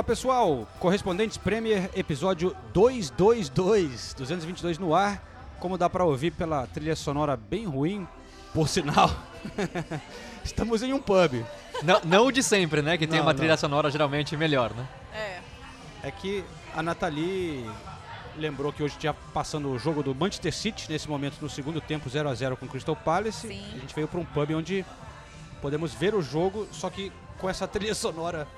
Fala pessoal, Correspondentes Premier, episódio 222, 222 no ar. Como dá pra ouvir pela trilha sonora bem ruim, por sinal, estamos em um pub. Não, não o de sempre, né? Que tem Não, uma não. trilha sonora geralmente melhor, né? É. É que a Nathalie lembrou que hoje tinha passando o jogo do Manchester City, nesse momento no segundo tempo 0 a 0 com o Crystal Palace. Sim. A gente veio para um pub onde podemos ver o jogo, só que com essa trilha sonora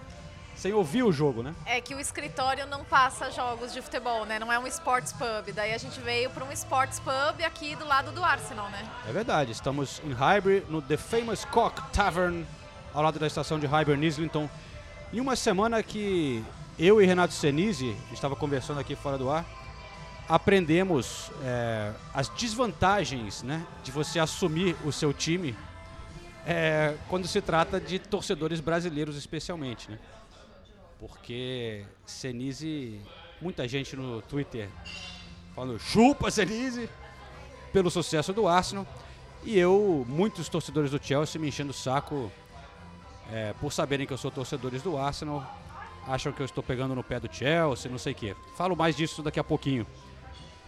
sem ouvir o jogo, né? É que o escritório não passa jogos de futebol, né? Não é um sports pub. Daí a gente veio para um sports pub aqui do lado do Arsenal, né? É verdade, estamos em Highbury, no The Famous Cock Tavern, ao lado da estação de Highbury, Islington. Em uma semana que eu e Renato Senise, estava conversando aqui fora do ar, aprendemos é, as desvantagens né, de você assumir o seu time é, quando se trata de torcedores brasileiros especialmente, né? Porque Senise, muita gente no Twitter falando chupa Senise pelo sucesso do Arsenal e eu, muitos torcedores do Chelsea me enchendo o saco é, por saberem que eu sou torcedores do Arsenal, acham que eu estou pegando no pé do Chelsea, não sei o quê. Falo mais disso daqui a pouquinho.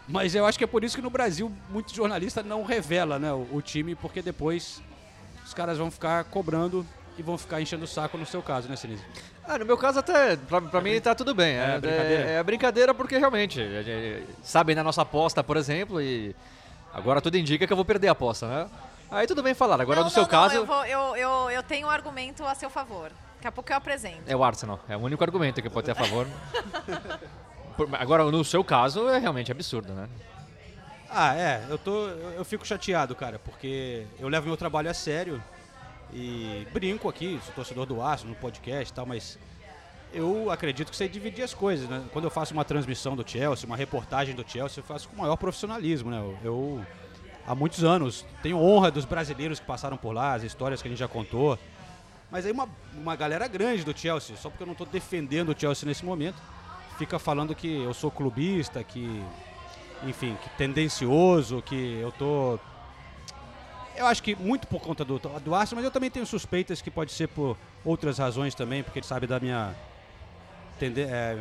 Mas eu acho que é por isso que no Brasil muito jornalista não revela né, o, o time, porque depois os caras vão ficar cobrando e vão ficar enchendo o saco no seu caso, né, Sinise? Ah, no meu caso até, pra, pra mim tá tudo bem. É É, brincadeira? é, é brincadeira porque realmente, a gente- sabem da nossa aposta, por exemplo, e agora tudo indica que eu vou perder a aposta, né? Aí tudo bem falar. Agora não, no seu não, caso, Não, eu, vou- eu, eu, eu tenho um argumento a seu favor. Daqui a pouco eu apresento. é o Arsenal. É o único argumento que pode ter a favor. Por- Agora, no seu caso, é realmente absurdo, né? Ah, é, eu tô. Eu, eu fico chateado, cara, porque eu levo meu trabalho a sério e brinco aqui, sou torcedor do Aço no podcast e tal, mas eu acredito que sei dividir as coisas, né? Quando eu faço uma transmissão do Chelsea, uma reportagem do Chelsea, eu faço com o maior profissionalismo, né? Eu, eu, há muitos anos tenho honra dos brasileiros que passaram por lá, as histórias que a gente já contou. Mas aí uma, uma galera grande do Chelsea, só porque eu não estou defendendo o Chelsea nesse momento, fica falando que eu sou clubista, que enfim, que tendencioso, que eu tô. Eu acho que muito por conta do, do Arsenal, mas eu também tenho suspeitas que pode ser por outras razões também, porque ele sabe da minha é,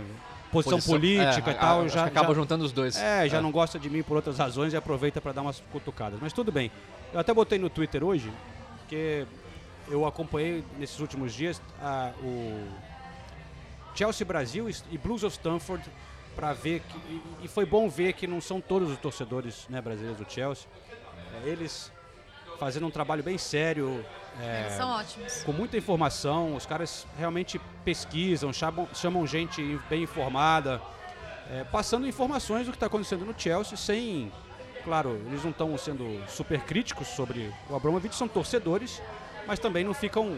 posição, política é, e tal. a- acho já, que acaba já- juntando os dois. é, já não gosta de mim por outras razões e aproveita para dar umas cutucadas. Mas tudo bem. Eu até botei no Twitter hoje, porque eu acompanhei nesses últimos dias a- o Chelsea Brasil e Blues of Stamford para ver que e- e foi bom ver que não são todos os torcedores né, brasileiros do Chelsea. É, eles fazendo um trabalho bem sério. é, Eles são ótimos. com muita informação, os caras realmente pesquisam, chamam, chamam gente bem informada, é, passando informações do que está acontecendo no Chelsea, sem. Claro, eles não estão sendo super críticos sobre o Abramovich, são torcedores, mas também não ficam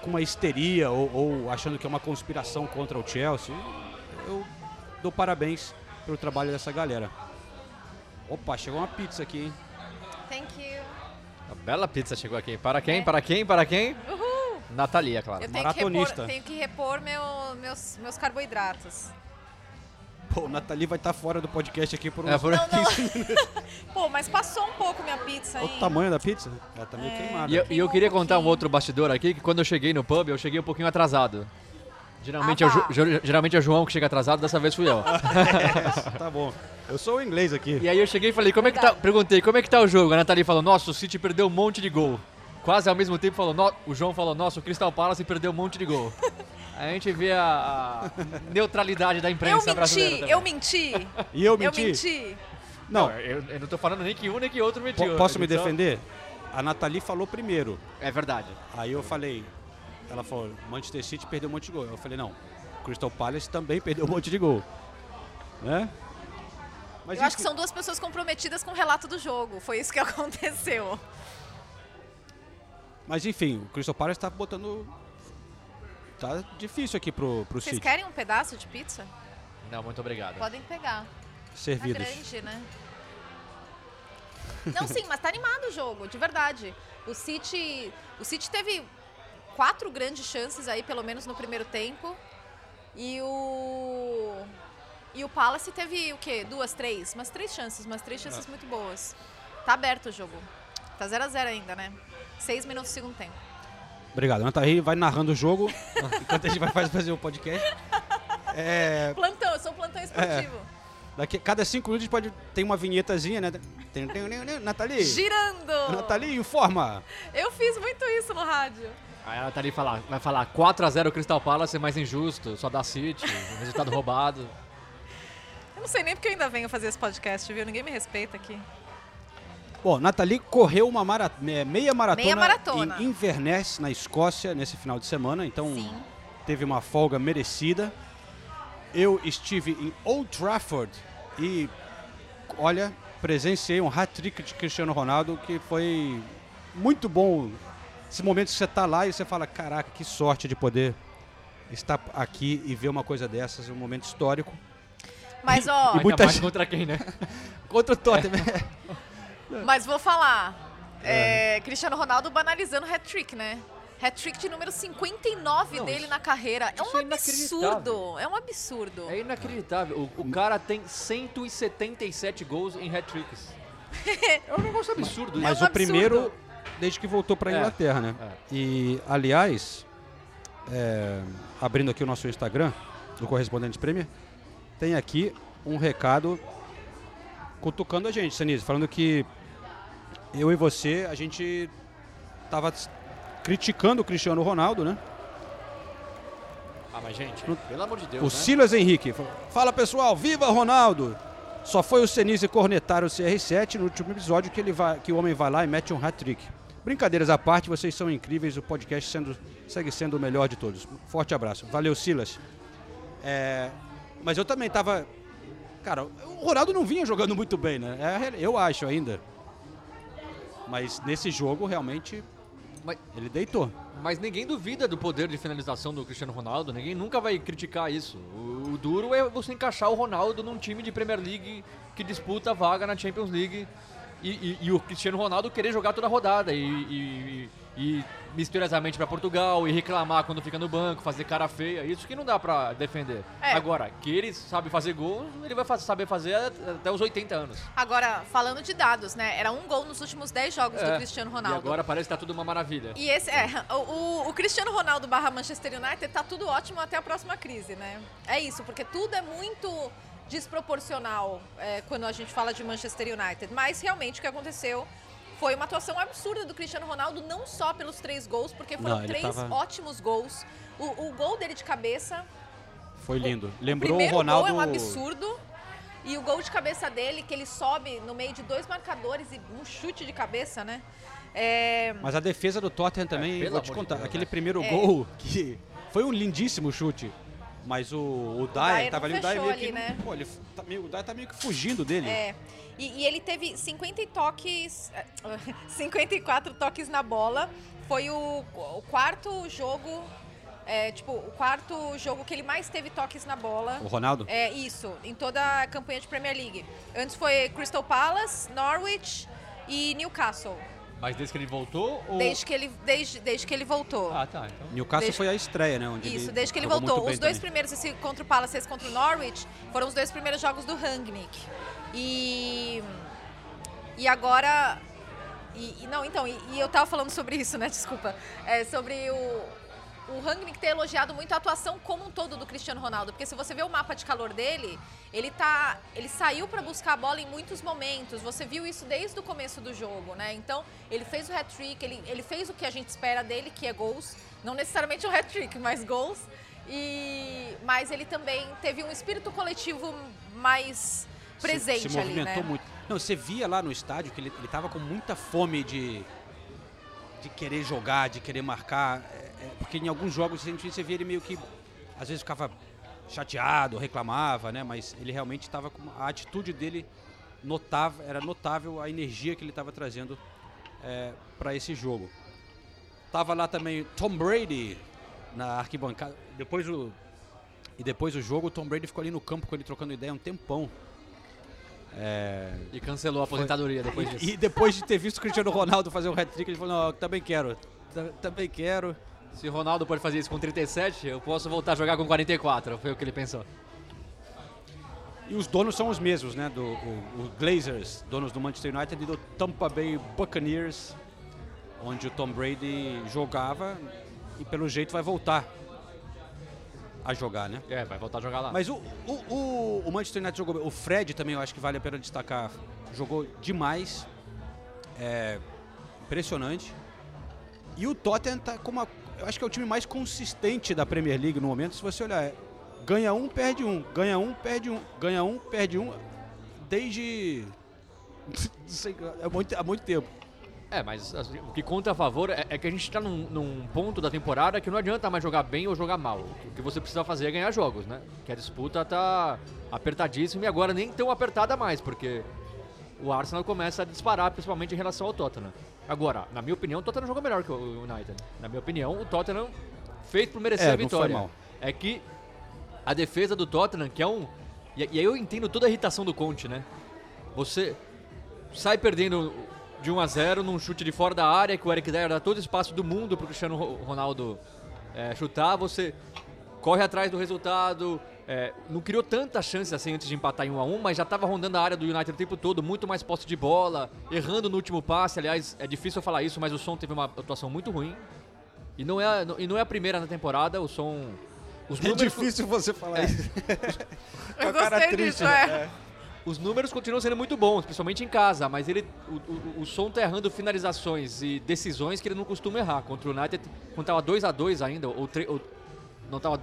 com uma histeria ou, ou achando que é uma conspiração contra o Chelsea. Eu dou parabéns pelo trabalho dessa galera. Opa, chegou uma pizza aqui, hein? Thank you. A bela pizza chegou aqui. Para quem? Para quem? Para quem? Uhul. Natalia, claro. Eu tenho que Maratonista. repor, tenho que repor meu- meus, meus carboidratos. Pô, o Nathalie vai estar fora do podcast aqui por uns É, por- Não, não. Pô, mas passou um pouco minha pizza Olha aí. o tamanho da pizza. Ela tá meio É. queimada. E eu, e eu Queimou queria um contar um outro bastidor aqui, que quando eu cheguei no pub, eu cheguei um pouquinho atrasado. Geralmente, Ah, é, o ger- geralmente é o João que chega atrasado, dessa vez fui eu. Tá bom. Eu sou o inglês aqui. E aí eu cheguei e falei, como é que tá? Perguntei, como é que tá o jogo? A Nathalie falou, nossa, o City perdeu um monte de gol. Quase ao mesmo tempo falou, "No-" o João falou, nossa, o Crystal Palace perdeu um monte de gol. Aí a gente vê a, a neutralidade da Eu imprensa brasileira. menti, também. eu menti. E eu Eu menti? menti. Não, eu, eu não tô falando nem que um nem que outro mentiu. posso me defender? A Nathalie falou primeiro. É verdade. Aí eu falei, ela falou, Manchester City perdeu um monte de gol. Eu falei, não, Crystal Palace também perdeu um monte de gol. Né? Mas Eu acho que são duas pessoas comprometidas com o relato do jogo. Foi isso que aconteceu. Mas enfim, o Crystal Palace tá botando. Tá difícil aqui pro, pro Vocês City. querem um pedaço de pizza? Não, muito obrigado. Podem pegar. Tá Servidos. grande, né? Não, sim, mas tá animado o jogo, de verdade. O City, o City teve quatro grandes chances aí, pelo menos no primeiro tempo. E o e o Palace teve o quê? Duas, três, umas três chances, umas três chances muito boas. Tá aberto o jogo. Tá 0 a 0 ainda, né? Seis minutos do segundo tempo. Obrigado. A Nathalie vai narrando o jogo enquanto a gente vai faz- fazer o podcast. É, Plantão, eu sou um plantão esportivo. daqui, cada cinco minutos a gente pode ter uma vinhetazinha, né? Tem, tem, tem, tem, Nathalie. Girando! Nathalie, informa. Eu fiz muito isso no rádio. Aí ela tá ali falar, vai falar 4x0 Crystal Palace é mais injusto, só dá City, resultado roubado. Eu não sei nem porque eu ainda venho fazer esse podcast, viu? Ninguém me respeita aqui. Bom, Nathalie correu uma mara- me- meia maratona, Meia maratona. em Inverness, na Escócia, nesse final de semana. Então, Sim. teve uma folga merecida. Eu estive em Old Trafford e, olha, presenciei um hat-trick de Cristiano Ronaldo que foi muito bom. Esse momento que você está lá e você fala, caraca, que sorte de poder estar aqui e ver uma coisa dessas, um momento histórico. Mas, ó, E Ainda muita mais gente- contra quem, né? Contra o Tottenham. mas vou falar. É, Cristiano Ronaldo banalizando hat-trick, né? Hat-trick de número 59 Não, dele isso- na carreira. É um é absurdo. É um absurdo. É inacreditável. O, o cara tem 177 gols em hat-tricks. É um negócio absurdo. Mas um o absurdo. primeiro desde que voltou para É, Inglaterra, né? é. E, aliás, é, abrindo aqui o nosso Instagram, do Correspondente Premier, tem aqui um recado cutucando a gente, Sanise, falando que eu e você, a gente tava criticando o Cristiano Ronaldo, né? Ah, mas gente, pelo amor de Deus, O né? Silas Henrique. fa- Fala pessoal, viva Ronaldo! Só foi o Senise cornetar o CR7 no último episódio que, ele vai, que o homem vai lá e mete um hat-trick. Brincadeiras à parte, vocês são incríveis, o podcast sendo- segue sendo o melhor de todos. Forte abraço. Valeu, Silas. É, mas eu também tava. Cara, o Ronaldo não vinha jogando muito bem, né? É eu acho ainda. Mas nesse jogo, realmente, Mas, ele deitou. mas ninguém duvida do poder de finalização do Cristiano Ronaldo. Ninguém nunca vai criticar isso. O, o duro é você encaixar o Ronaldo num time de Premier League que disputa a vaga na Champions League. E, e- e o Cristiano Ronaldo querer jogar toda a rodada e, e- e- e misteriosamente pra Portugal e reclamar quando fica no banco, fazer cara feia, isso que não dá pra defender. É. Agora, que ele sabe fazer gol, ele vai saber fazer até os 80 anos. Agora, falando de dados, né? Era um gol nos últimos 10 jogos do É. Cristiano E Ronaldo. agora parece que tá tudo uma maravilha. E esse é, o, o- o Cristiano Ronaldo barra Manchester United tá tudo ótimo até a próxima crise, né? É isso, porque tudo é muito desproporcional é, quando a gente fala de Manchester United. Mas realmente o que aconteceu foi uma atuação absurda do Cristiano Ronaldo, não só pelos três gols, porque foram Não, três tava- ótimos gols. O, o gol dele de cabeça Foi lindo. o Lembrou o primeiro Ronaldo. gol é um absurdo. E o gol de cabeça dele, que ele sobe no meio de dois marcadores e um chute de cabeça, né? É, Mas a defesa do Tottenham também, É, vou te contar, Deus, aquele né? primeiro É. gol que foi um lindíssimo chute. Mas o, o Dyer Dyer tava não ali, o Dyer meio que. ali, né? Pô, ele tá meio, o Dyer tá meio que fugindo dele. É. E, e ele teve 50 toques, 54 toques na bola. Foi o, o quarto jogo, é, tipo, o quarto jogo que ele mais teve toques na bola. O Ronaldo? É isso, em toda a campanha de Premier League. Antes foi Crystal Palace, Norwich e Newcastle. Mas desde que ele voltou ou... Desde que ele, desde, desde que ele voltou. Ah, tá. Então... Newcastle desde- foi a estreia, né? Onde Isso, desde que ele voltou. Os dois também. primeiros, esse contra o Palace, esse contra o Norwich, foram os dois primeiros jogos do Rangnick. E. E agora. E, e não, então, e, e eu tava falando sobre isso, né? Desculpa. É, sobre o. O Rangnick ter elogiado muito a atuação como um todo do Cristiano Ronaldo, porque se você vê o mapa de calor dele, ele tá, ele saiu para buscar a bola em muitos momentos. Você viu isso desde o começo do jogo, né? Então, ele fez o hat-trick, ele, ele fez o que a gente espera dele, que é gols, não necessariamente o hat-trick, mas gols. E mas ele também teve um espírito coletivo mais Se- presente se, ali, movimentou né? muito. Não, você via lá no estádio que ele, ele tava com muita fome de, de querer jogar, de querer marcar. É, é, porque em alguns jogos você via ele meio que. Às vezes ficava chateado, reclamava, né? Mas ele realmente estava com a atitude dele notável, era notável a energia que ele estava trazendo para esse jogo. Tava lá também Tom Brady na arquibancada. Depois o e depois do jogo o Tom Brady ficou ali no campo com ele trocando ideia um tempão. É, E cancelou a aposentadoria depois disso. e depois de ter visto o Cristiano Ronaldo fazer um hat-trick, ele falou: "Não, também quero. ta- Também quero". Se Ronaldo pode fazer isso com 37, eu posso voltar a jogar com 44. Foi o que ele pensou. E os donos são os mesmos, né? Do o, o Glazers, donos do Manchester United e do Tampa Bay Buccaneers, onde o Tom Brady jogava e pelo jeito vai voltar a jogar, né? É, vai voltar a jogar lá. Mas o, o, o, Manchester United jogou bem. O Fred também eu acho que vale a pena destacar. Jogou demais. É impressionante. E o Tottenham tá com uma. Eu acho que é o time mais consistente da Premier League no momento. Se você olhar, é, ganha um, perde um. Ganha um, perde um. Ganha um, perde um. Desde. sei, há, muito, há muito tempo. É, mas assim, o que conta a favor é, é que a gente tá num, num ponto da temporada que não adianta mais jogar bem ou jogar mal. O que você precisa fazer é ganhar jogos, né? Que a disputa tá apertadíssima e agora nem tão apertada mais, porque o Arsenal começa a disparar, principalmente em relação ao Tottenham. Agora, na minha opinião, o Tottenham jogou melhor que o United. Na minha opinião, o Tottenham fez por merecer É, a vitória. É que a defesa do Tottenham, que é um. E, e aí eu entendo toda a irritação do Conte, né? Você sai perdendo de 1 a 0 num chute de fora da área, que o Eric Dyer dá todo espaço do mundo pro Cristiano Ro- Ronaldo é, chutar, você corre atrás do resultado, é, não criou tanta chance assim antes de empatar em 1 a 1 mas já estava rondando a área do United o tempo todo, muito mais posse de bola, errando no último passe, aliás, é difícil eu falar isso, mas o Som teve uma atuação muito ruim, e não é, a- e não é a primeira na temporada, o Som... Os É números- difícil você falar isso. Eu gostei triste, disso, né? é. Os números continuam sendo muito bons, principalmente em casa, mas ele, o, o, o som tá errando finalizações e decisões que ele não costuma errar. Contra o United, quando tava 2x2 ainda, ou, tre- ou não tava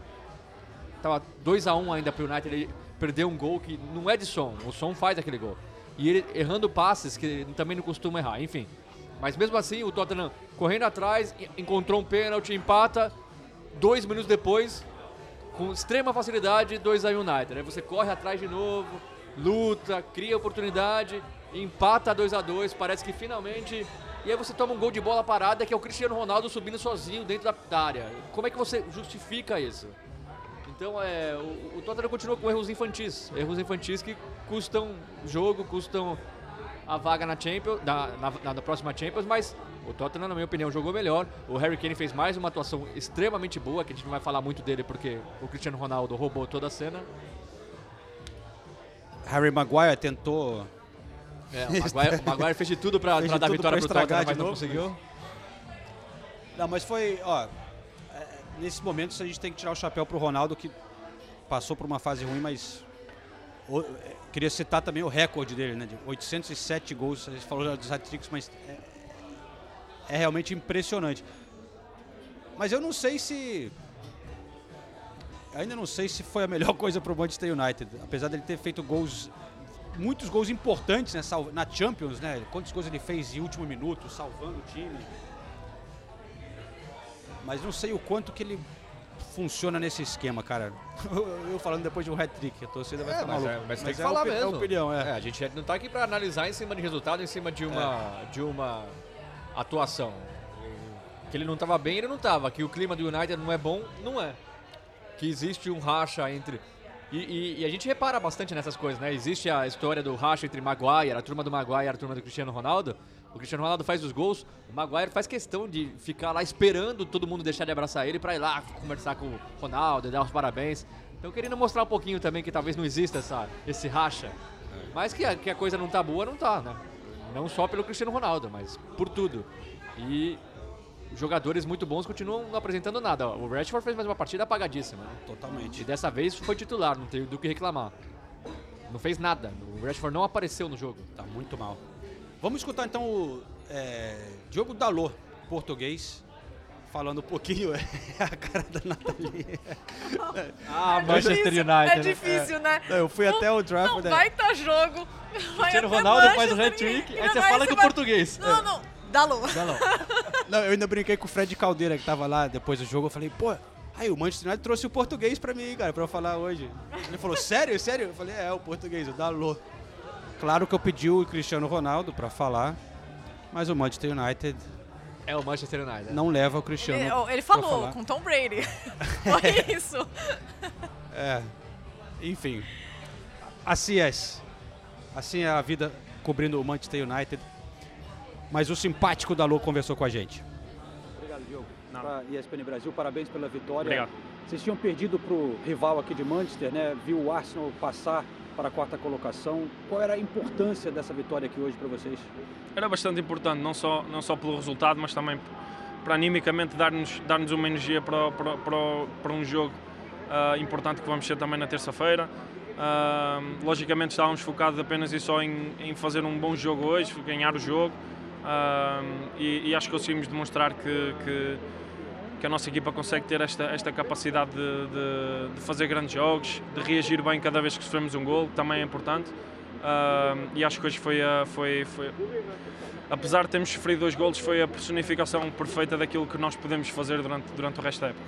tava 2x1 ainda pro United, ele perdeu um gol que não é de som, o som faz aquele gol. E ele errando passes que ele também não costuma errar, enfim. Mas mesmo assim, o Tottenham correndo atrás, encontrou um pênalti, empata, dois minutos depois, com extrema facilidade, 2 a United. Aí você corre atrás de novo, luta, cria oportunidade, empata 2 a 2 parece que finalmente. E aí você toma um gol de bola parada que é o Cristiano Ronaldo subindo sozinho dentro da área. Como é que você justifica isso? Então é, o, o Tottenham continua com erros infantis, erros infantis que custam jogo, custam a vaga na Champions, na, na, na próxima Champions, mas o Tottenham, na minha opinião, jogou melhor. O Harry Kane fez mais uma atuação extremamente boa, que a gente não vai falar muito dele porque o Cristiano Ronaldo roubou toda a cena. Harry Maguire tentou É, o, Maguire, o Maguire fez de tudo de dar tudo vitória pra pro Tottenham, mas não novo. conseguiu. Não, mas foi, ó, nesses momentos a gente tem que tirar o chapéu pro Ronaldo que passou por uma fase ruim, mas o- é, queria citar também o recorde dele, né, de 807 gols, a gente falou dos hat-tricks, mas é, é realmente impressionante. Mas eu não sei se ainda não sei se foi a melhor coisa pro Manchester United, apesar dele ter feito gols muitos gols importantes né, sal- na Champions, né? Quantos gols ele fez em último minuto, salvando o time. Mas não sei o quanto que ele funciona nesse esquema, cara. Eu, eu falando depois de um hat-trick, a torcida vai É, ficar mas, maluca. é, mas tem Mas que é falar é mesmo. opinião, é. a gente não tá aqui pra analisar em cima de resultado, em cima de uma, de uma atuação. Que ele não tava bem, ele não tava. Que o clima do United não é bom, não é. Que existe um racha entre... E, e- e a gente repara bastante nessas coisas, né? Existe a história do racha entre Maguire, a turma do Maguire e a turma do Cristiano Ronaldo. O Cristiano Ronaldo faz os gols, o Maguire faz questão de ficar lá esperando todo mundo deixar de abraçar ele pra ir lá conversar com o Ronaldo, dar os parabéns. Então querendo mostrar um pouquinho também que talvez não exista essa, esse racha. Mas que a, que a coisa não tá boa, não tá, né? Não só pelo Cristiano Ronaldo, mas por tudo. E jogadores muito bons continuam não apresentando nada. O Rashford fez mais uma partida apagadíssima. Né? E Totalmente. dessa vez foi titular, não tem do que reclamar. Não fez nada. O Rashford não apareceu no jogo. Tá muito mal. Vamos escutar então o é, Diogo Dalô, português, falando um pouquinho a cara da Nathalie. Ah, difícil, É difícil, né? Eu fui até o draft. Não, né? vai tá jogo. Vai até Ronaldo faz o Manchester hat-trick, aí você fala que o vai- português. Não, não. Dalô. Não, eu ainda brinquei com o Fred Caldeira, que tava lá depois do jogo. Eu falei, pô, Aí o Manchester United trouxe o português pra mim, cara, pra eu falar hoje. Ele falou, sério, sério? Eu falei, é, o português, o Dalot. Claro que eu pedi o Cristiano Ronaldo pra falar, mas o Manchester United É o Manchester United. não leva o Cristiano Ele, ele pra falou falar. com Tom Brady. Foi isso. É, enfim. Assim é. Assim é a vida cobrindo o Manchester United. Mas o simpático Dalot conversou com a gente. Obrigado, Diogo. Para ESPN Brasil, parabéns pela vitória. Obrigado. Vocês tinham perdido para o rival aqui de Manchester, né? Viu o Arsenal passar para a quarta colocação. Qual era a importância dessa vitória aqui hoje para vocês? Era bastante importante, não só, não só pelo resultado, mas também para animicamente dar-nos dar uma energia para, para, para, para um jogo ah, importante que vamos ter também na terça-feira. Ah, logicamente estávamos focados apenas e só em, em fazer um bom jogo hoje, ganhar o jogo. Ah, e, e acho que conseguimos demonstrar que, que, que a nossa equipa consegue ter esta, esta capacidade de, de- de fazer grandes jogos, de reagir bem cada vez que sofremos um gol, também é importante. Ah, e acho que hoje foi, a- foi, foi, apesar de termos sofrido dois golos, foi a personificação perfeita daquilo que nós podemos fazer durante, durante o resto da época.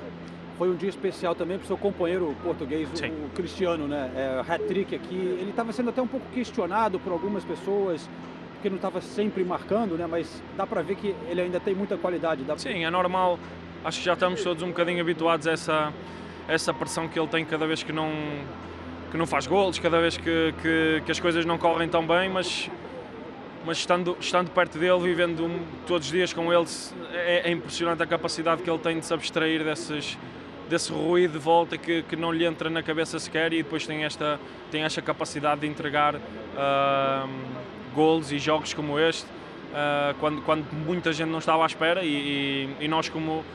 Foi um dia especial também para o seu companheiro português, o, Sim. o Cristiano, né? É, hat-trick aqui. Ele estava sendo até um pouco questionado por algumas pessoas, porque não estava sempre marcando, né? Mas dá para ver que ele ainda tem muita qualidade. Dá Sim, é normal. Acho que já estamos todos um bocadinho habituados a essa, essa pressão que ele tem cada vez que não, que não faz golos, cada vez que, que, que as coisas não correm tão bem, mas, mas estando, estando perto dele, vivendo todos os dias com ele, é, é impressionante a capacidade que ele tem de se abstrair desses, desse ruído de volta que, que não lhe entra na cabeça sequer e depois tem esta, tem esta capacidade de entregar ahm, golos e jogos como este ah, quando, quando muita gente não estava à espera e, e- e nós como,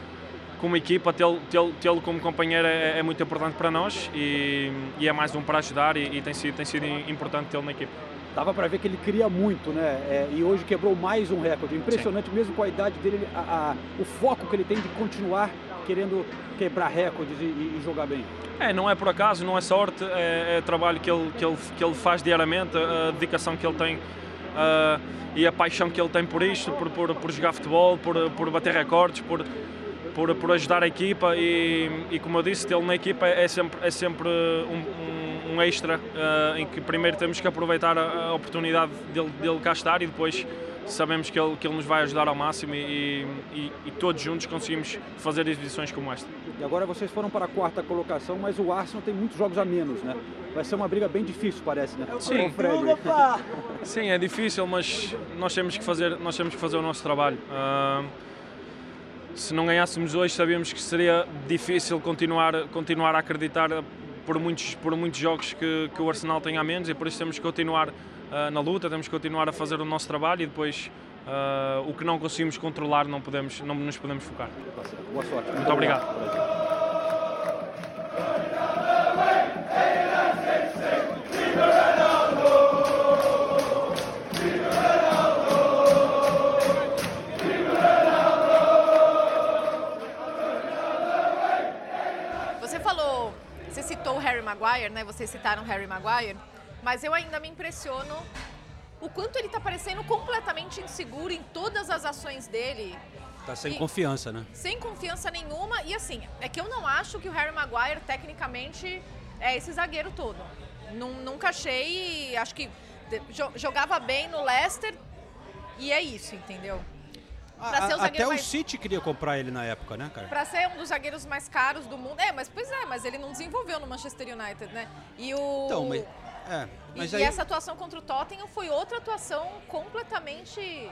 como equipa tê-lo tê tê como companheiro é, é muito importante para nós e, e é mais um para ajudar e, e tem, sido, tem sido importante tê-lo na equipa. Dava para ver que ele queria muito, né? É, e hoje quebrou mais um recorde. Impressionante, mesmo com a idade dele, ele- a- a- o foco que ele tem de continuar querendo quebrar recordes e, e- jogar bem. É, não é por acaso, não é sorte, é, é trabalho que ele, que, ele, que ele faz diariamente, a dedicação que ele tem ah, e a paixão que ele tem por isto, por, por, por jogar futebol, por, por bater recordes, por, por, por ajudar a equipa e, e como eu disse, tê-lo na equipa é sempre, é sempre um, um- um extra ah, em que primeiro temos que aproveitar a, a oportunidade dele, dele cá estar e depois sabemos que ele, que ele nos vai ajudar ao máximo e, e, e todos juntos conseguimos fazer exibições como esta. E agora vocês foram para a quarta colocação, mas o Arsenal tem muitos jogos a menos, né? Vai ser uma briga bem difícil, parece, né? Sim. Sim, é difícil, mas nós temos que fazer, nós temos que fazer o nosso trabalho. Ah, se não ganhássemos hoje, sabíamos que seria difícil continuar, continuar a acreditar por muitos, por muitos jogos que, que o Arsenal tem a menos e por isso temos que continuar ah, na luta, temos que continuar a fazer o nosso trabalho e depois ah, o que não conseguimos controlar não, podemos, não nos podemos focar. Boa sorte. Muito obrigado. Maguire, né? Vocês citaram Harry Maguire, mas eu ainda me impressiono o quanto ele tá parecendo completamente inseguro em todas as ações dele, Tá sem E- confiança, né? sem confiança nenhuma. E assim, é que eu não acho que o Harry Maguire, tecnicamente, é esse zagueiro todo. Nun- nunca achei. Acho que jogava bem no Leicester e é isso, entendeu? O A- Até o mais- City queria comprar ele na época, né, cara? Pra ser um dos zagueiros mais caros do mundo. É, mas pois é, mas ele não desenvolveu no Manchester United, né? E o. Então, mas. É, mas e, aí. e essa atuação contra o Tottenham foi outra atuação completamente.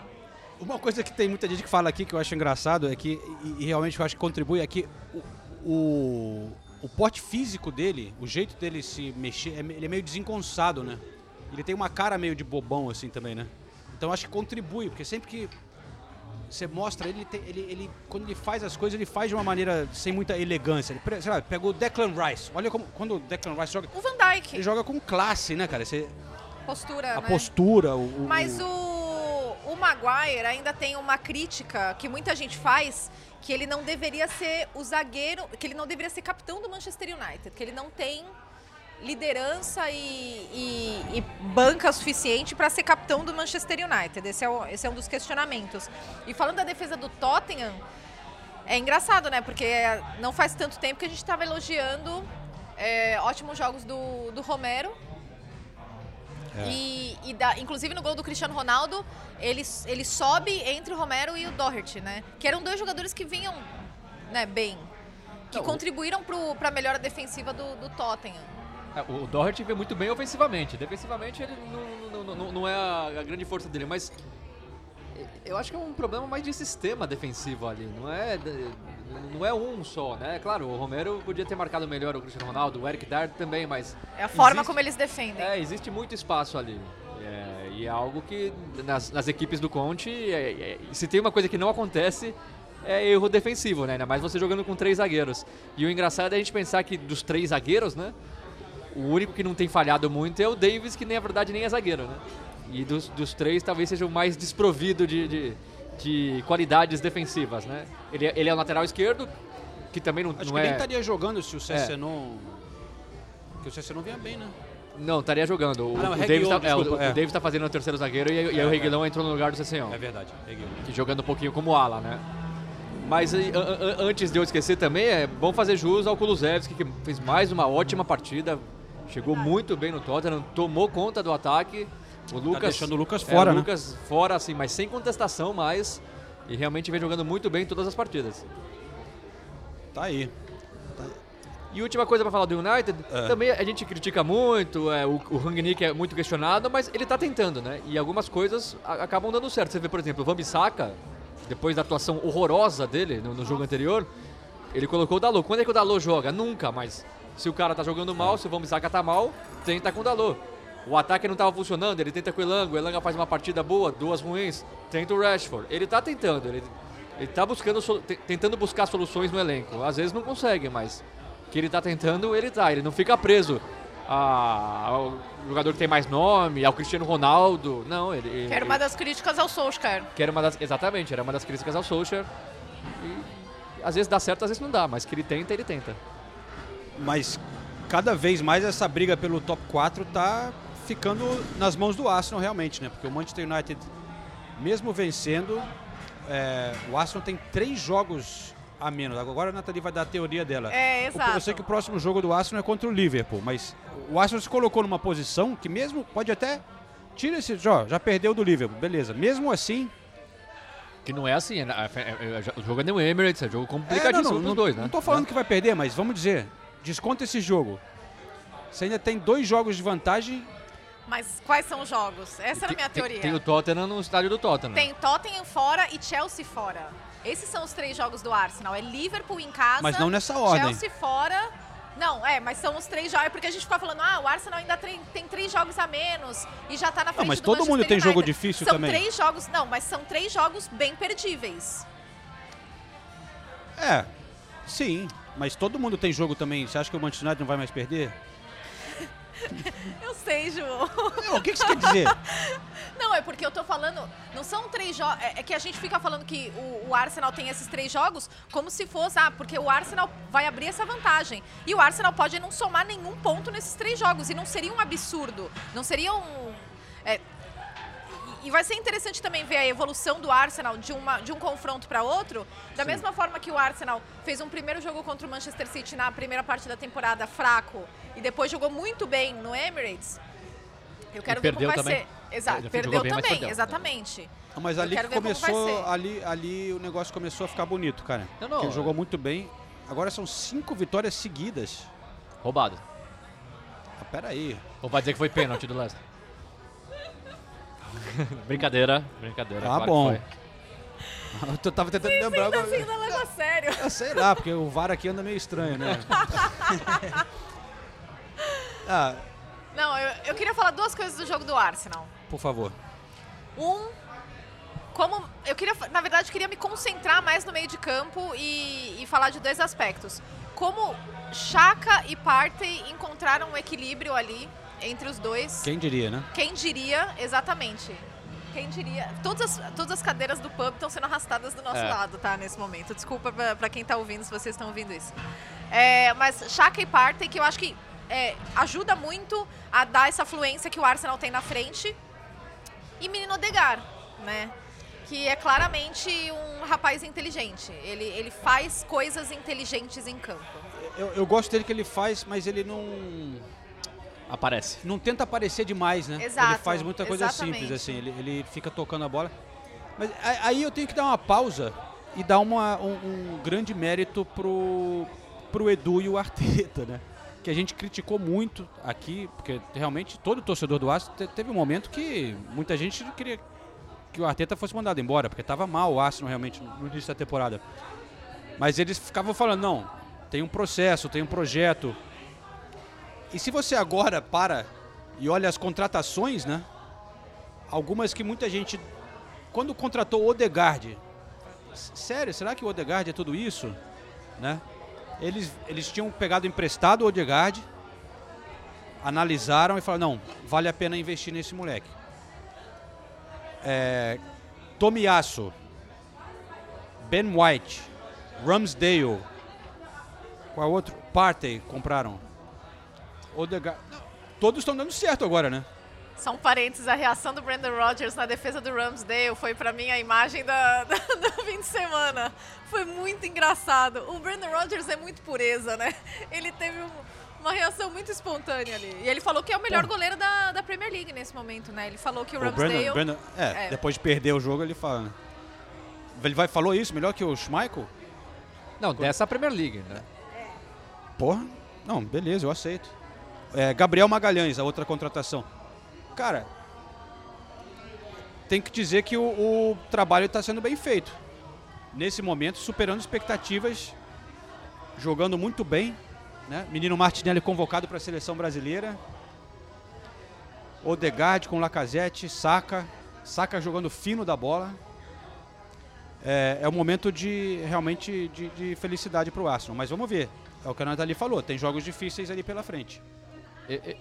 Uma coisa que tem muita gente que fala aqui que eu acho engraçado é que, e, e realmente eu acho que contribui, é que o, o, o porte físico dele, o jeito dele se mexer, é ele é meio desengonçado, né? Ele tem uma cara meio de bobão assim também, né? Então eu acho que contribui, porque sempre que você mostra ele, tem- ele, ele quando ele faz as coisas, ele faz de uma maneira sem muita elegância. Ele, sei lá, pegou o Declan Rice. Olha como quando o Declan Rice joga, O Van Dijk, ele joga com classe, né, cara? Você- postura, a né? postura, o, o- Mas o, o Maguire ainda tem uma crítica que muita gente faz que ele não deveria ser o zagueiro, que ele não deveria ser capitão do Manchester United, que ele não tem liderança e, e- e banca suficiente para ser capitão do Manchester United. Esse é, o- esse é um dos questionamentos. E falando da defesa do Tottenham, É engraçado, né? Porque não faz tanto tempo que a gente estava elogiando é, ótimos jogos do, do Romero. É. E, e da- inclusive no gol do Cristiano Ronaldo, ele, ele sobe entre o Romero e o Doherty, né? Que eram dois jogadores que vinham né, bem. Que Não, contribuíram para a melhora defensiva do, do Tottenham. É, O Doherty veio muito bem ofensivamente. Defensivamente ele não, não, não, não é a, grande força dele, mas eu acho que é um problema mais de sistema defensivo ali. Não é, não é um só, né? Claro, o Romero podia ter marcado melhor o Cristiano Ronaldo, o Eric Dyer também, mas É a forma existe- como eles defendem. É, existe muito espaço ali. É, e é algo que nas, nas equipes do Conte, é- é- se tem uma coisa que não acontece, é erro defensivo, né? Ainda mais você jogando com três zagueiros. E o engraçado é a gente pensar que dos três zagueiros, né? O único que não tem falhado muito é o Davis, que na verdade nem é zagueiro, né? E dos, dos três talvez seja o mais desprovido de, de, de qualidades defensivas, né? Ele, é- ele é o lateral esquerdo, que também não, Acho não que é... nem estaria jogando se o CC não. Porque o CC não vinha bem, né? Não, estaria jogando. O, Ah, não, o Reguilon, Davis tá, é, o- o é. Davis tá fazendo o terceiro zagueiro e, e aí o Reguilão entrou no lugar do Cessenhon. É verdade. Reguilon. que jogando um pouquinho como ala, né? Mas aí, an- an- antes de eu esquecer também, é bom fazer jus ao Kulusevski, que fez mais uma ótima partida, chegou muito bem no Tottenham, tomou conta do ataque. O Lucas, Tá deixando o Lucas é, fora, o né? Lucas fora, assim, mas sem contestação mais. E realmente vem jogando muito bem em todas as partidas. Tá aí. E última coisa pra falar do United, É. também a gente critica muito, é, o, o Rangnick é muito questionado, mas ele tá tentando, né? E algumas coisas a- acabam dando certo. Você vê, por exemplo, o Van-Bissaka, depois da atuação horrorosa dele no, no jogo anterior, ele colocou o Dalot. Quando é que o Dalot joga? Nunca, mas se o cara tá jogando mal, se o Van-Bissaka tá mal, tenta com o Dalot. O ataque não tava funcionando, ele tenta com o Elanga, o Elanga faz uma partida boa, duas ruins, tenta o Rashford. Ele tá tentando, ele, ele tá buscando, tentando buscar soluções no elenco. Às vezes não consegue, mas que ele tá tentando, ele tá. Ele não fica preso a- ao jogador que tem mais nome, ao Cristiano Ronaldo. Não, ele. ele Que era uma das críticas ao Solskjaer. que era uma das, exatamente, era uma das críticas ao Solskjaer. E às vezes dá certo, às vezes não dá, mas que ele tenta, ele tenta. Mas cada vez mais essa briga pelo top 4 tá ficando nas mãos do Arsenal realmente, né? Porque o Manchester United, mesmo vencendo, é, o Arsenal tem três jogos a menos. Agora a Nathalie vai dar a teoria dela. É, O- exato. Eu sei que o próximo jogo do Arsenal é contra o Liverpool, mas o Arsenal se colocou numa posição que mesmo pode até tira esse, ó, já perdeu do Liverpool, beleza. Mesmo assim, Que não é assim, é- é- é- o jogo é no Emirates, é jogo É, complicadíssimo não, não, não, dois, né? Não tô falando que vai perder, mas vamos dizer, desconta esse jogo. Você ainda tem dois jogos de vantagem. Mas quais são os jogos? Essa era a minha Tem- teoria. Tem o Tottenham no estádio do Tottenham. Tem Tottenham fora e Chelsea fora. Esses são os três jogos do Arsenal. É Liverpool em casa. Mas não nessa ordem. Chelsea fora. Não, é, mas são os três jogos. É porque a gente fica falando, ah, o Arsenal ainda tem, tem três jogos a menos e já tá na frente mas do todo Manchester mundo tem jogo United. difícil são também. três jogos. Não, mas são três jogos bem perdíveis. É, sim. Mas todo mundo tem jogo também. Você acha que o Manchester United não vai mais perder? Eu sei, Ju. Não, o que, que você quer dizer? Não, é porque eu tô falando. Não são três jogos. É, é que a gente fica falando que o, o Arsenal tem esses três jogos como se fosse. Ah, porque o Arsenal vai abrir essa vantagem. E o Arsenal pode não somar nenhum ponto nesses três jogos. E não seria um absurdo. Não seria um. é, e- e vai ser interessante também ver a evolução do Arsenal de, uma, de um confronto para outro. Da mesma forma que o Arsenal fez um primeiro jogo contra o Manchester City na primeira parte da temporada fraco e depois jogou muito bem no Emirates. Eu quero ver como perdeu vai também. ser. Exato, perdeu bem, mas também, perdeu. exatamente. Não, mas Eu ali que começou, ali, ali o negócio começou a ficar bonito, cara. Não, não, ele é- jogou muito bem. Agora são cinco vitórias seguidas. Roubado. Ah, pera aí. Ou vai dizer que foi pênalti do Leicester? brincadeira, brincadeira. Ah, claro que bom. foi. Eu tava tentando lembrar. Ainda mas- assim, não leva a sério. Ah, sei lá, porque o VAR aqui anda meio estranho, né? ah, Não, eu, eu queria falar duas coisas do jogo do Arsenal. por favor. Um, como eu queria, na verdade, eu queria me concentrar mais no meio de campo e, e falar de dois aspectos. Como Chaka e Partey encontraram um equilíbrio ali entre os dois. Quem diria, né? Quem diria, exatamente. Quem diria? Todas as, todas as cadeiras do pub estão sendo arrastadas do nosso É. lado, tá? Nesse momento. Desculpa pra, pra quem tá ouvindo, se vocês estão ouvindo isso. É, mas Chaka e Partey, que eu acho que é, ajuda muito a dar essa fluência que o Arsenal tem na frente. E Menino Odegar, né? que é claramente um rapaz inteligente. Ele, ele faz coisas inteligentes em campo. Eu, eu gosto dele que ele faz, mas ele não. Aparece. Não tenta aparecer demais, né? Exato, Ele faz muita coisa exatamente. simples, assim. Ele, ele fica tocando a bola. Mas aí eu tenho que dar uma pausa e dar uma, um, um grande mérito pro, pro Edu e o Arteta, né? Que a gente criticou muito aqui, porque realmente todo torcedor do Arsenal te- teve um momento que muita gente queria que o Arteta fosse mandado embora, porque estava mal o Arsenal realmente no início da temporada. Mas eles ficavam falando, não, tem um processo, tem um projeto. E se você agora para e olha as contratações, né? Algumas que muita gente. Quando contratou o Odegaard. Sério, será que o Odegaard é tudo isso? Né? Eles, eles tinham pegado emprestado o Odegaard, analisaram e falaram, não, vale a pena investir nesse moleque. É, Tomiyasu, Ben White, Ramsdale, qual outro? Partey compraram. Odegaard. Não, Todos estão dando certo agora, né? São parênteses, a reação do Brandon Rodgers na defesa do Ramsdale foi pra mim a imagem da, da- do fim de semana. Foi muito engraçado. O Brandon Rodgers é muito pureza, né? Ele teve um- uma reação muito espontânea ali. E ele falou que é o melhor Pô. goleiro da, da Premier League nesse momento, né? Ele falou que o O Ramsdale... Brandon, Brandon- é, É. depois de perder o jogo, ele fala. né? Ele vai, falou isso melhor que o Schmeichel? Não, dessa Premier League, né? Porra, não, beleza, eu aceito. É, Gabriel Magalhães, a outra contratação. Cara, tem que dizer que o, o trabalho está sendo bem feito. Nesse momento, superando expectativas, jogando muito bem. Né? Menino Martinelli convocado para a seleção brasileira. Odegaard com Lacazette, Saka. Saka jogando fino da bola. É, é um momento de realmente de, de felicidade para o Arsenal. Mas vamos ver. É o que a Nathalie falou. Tem jogos difíceis ali pela frente.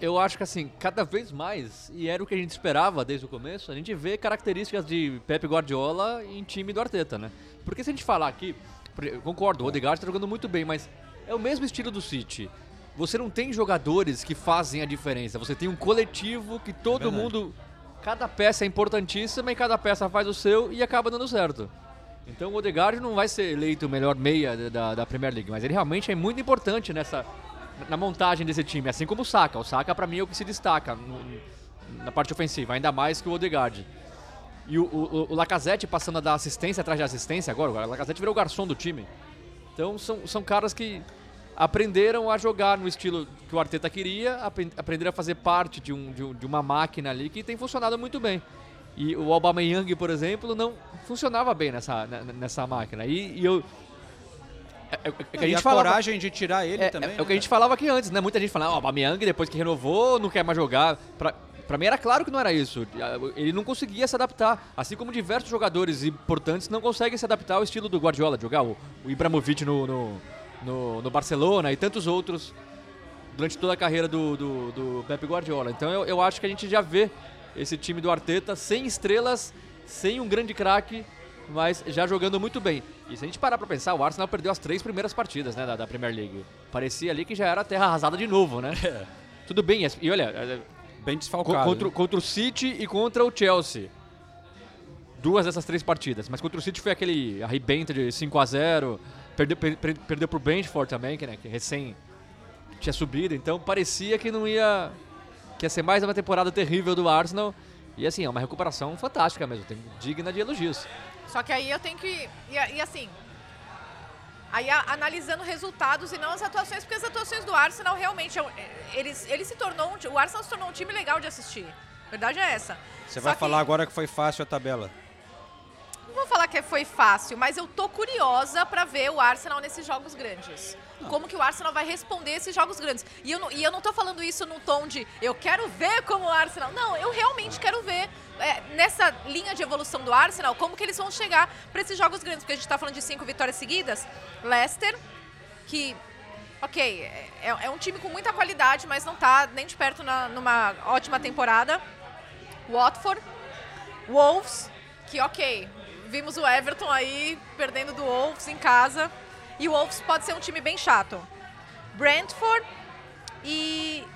Eu acho que assim, cada vez mais, e era o que a gente esperava desde o começo, a gente vê características de Pep Guardiola em time do Arteta, né? Porque se a gente falar aqui, concordo, o Odegaard tá jogando muito bem, mas é o mesmo estilo do City. Você não tem jogadores que fazem a diferença, você tem um coletivo que todo verdade. mundo, cada peça é importantíssima e cada peça faz o seu e acaba dando certo. Então o Odegaard não vai ser eleito o melhor meia da- da, da Premier League, mas ele realmente é muito importante nessa na montagem desse time, assim como o Saka. O Saka pra mim é o que se destaca no- na parte ofensiva, ainda mais que o Odegaard. E o, o, o Lacazette passando a dar assistência atrás de assistência agora, o Lacazette virou o garçom do time. Então são, são caras que aprenderam a jogar no estilo que o Arteta queria, apren- aprenderam a fazer parte de, um, de, um- de uma máquina ali que tem funcionado muito bem. E o Aubameyang, por exemplo, não funcionava bem nessa, ne- nessa máquina. E, e eu... É, é- é que a gente a falava- coragem de tirar ele é, também. é, né, o que a gente falava aqui antes, né? Muita gente falava, ó, o Aubameyang depois que renovou não quer mais jogar. Pra, pra mim era claro que não era isso. Ele não conseguia se adaptar. Assim como diversos jogadores importantes não conseguem se adaptar ao estilo do Guardiola, de jogar o, o Ibrahimovic no, no, no- no Barcelona e tantos outros durante toda a carreira do, do, do Pep Guardiola. Então eu, eu acho que a gente já vê esse time do Arteta sem estrelas, sem um grande craque, mas já jogando muito bem. E se a gente parar pra pensar, o Arsenal perdeu as três primeiras partidas né, da, da Premier League. Parecia ali que já era terra arrasada de novo, né? Tudo bem, e- e olha, é, Bem desfalcado. contra, né? contra o City e contra o Chelsea. Duas dessas três partidas. Mas contra o City foi aquele arrebento de 5 a 0 Perdeu, per, per- perdeu pro Brentford também, que, né, que recém tinha subido. Então parecia que não ia... Que ia ser mais uma temporada terrível do Arsenal. E assim, é uma recuperação fantástica mesmo. Digna de elogios. Só que aí eu tenho que. E, e assim. Aí a- analisando resultados e não as atuações, porque as atuações do Arsenal realmente. é é- Ele, ele se tornou. um o Arsenal se tornou um time legal de assistir. A verdade é essa. Você Só vai que- falar agora que foi fácil a tabela. Não vou falar que foi fácil, mas eu tô curiosa pra ver o Arsenal nesses jogos grandes. Como que o Arsenal vai responder esses jogos grandes. E eu, não, e eu não tô falando isso no tom de eu quero ver como o Arsenal. Não, eu realmente quero ver é, nessa linha de evolução do Arsenal como que eles vão chegar pra esses jogos grandes. Porque a gente tá falando de cinco vitórias seguidas. Leicester, que, ok, é, é um time com muita qualidade, mas não tá nem de perto na, numa ótima temporada. Watford, Wolves, que ok, vimos o Everton aí perdendo do Wolves em casa. E o Wolves pode ser um time bem chato. Brentford e.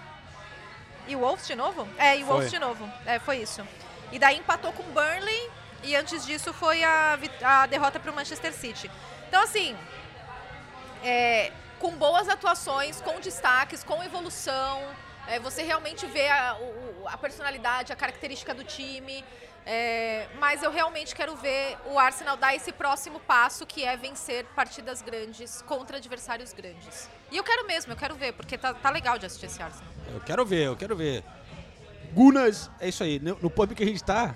E o Wolves de novo? É, e o. Wolves de novo. É, foi isso. E daí empatou com o Burnley E antes disso foi a, a derrota para o Manchester City. Então, assim, é, com boas atuações, com destaques, com evolução. é, você realmente vê a, a personalidade, a característica do time. é, mas eu realmente quero ver o Arsenal dar esse próximo passo, que é vencer partidas grandes contra adversários grandes. E eu quero mesmo, eu quero ver, porque tá, tá legal de assistir esse Arsenal. Eu quero ver, eu quero ver. Gunas, é isso aí. No, no pub que a gente tá,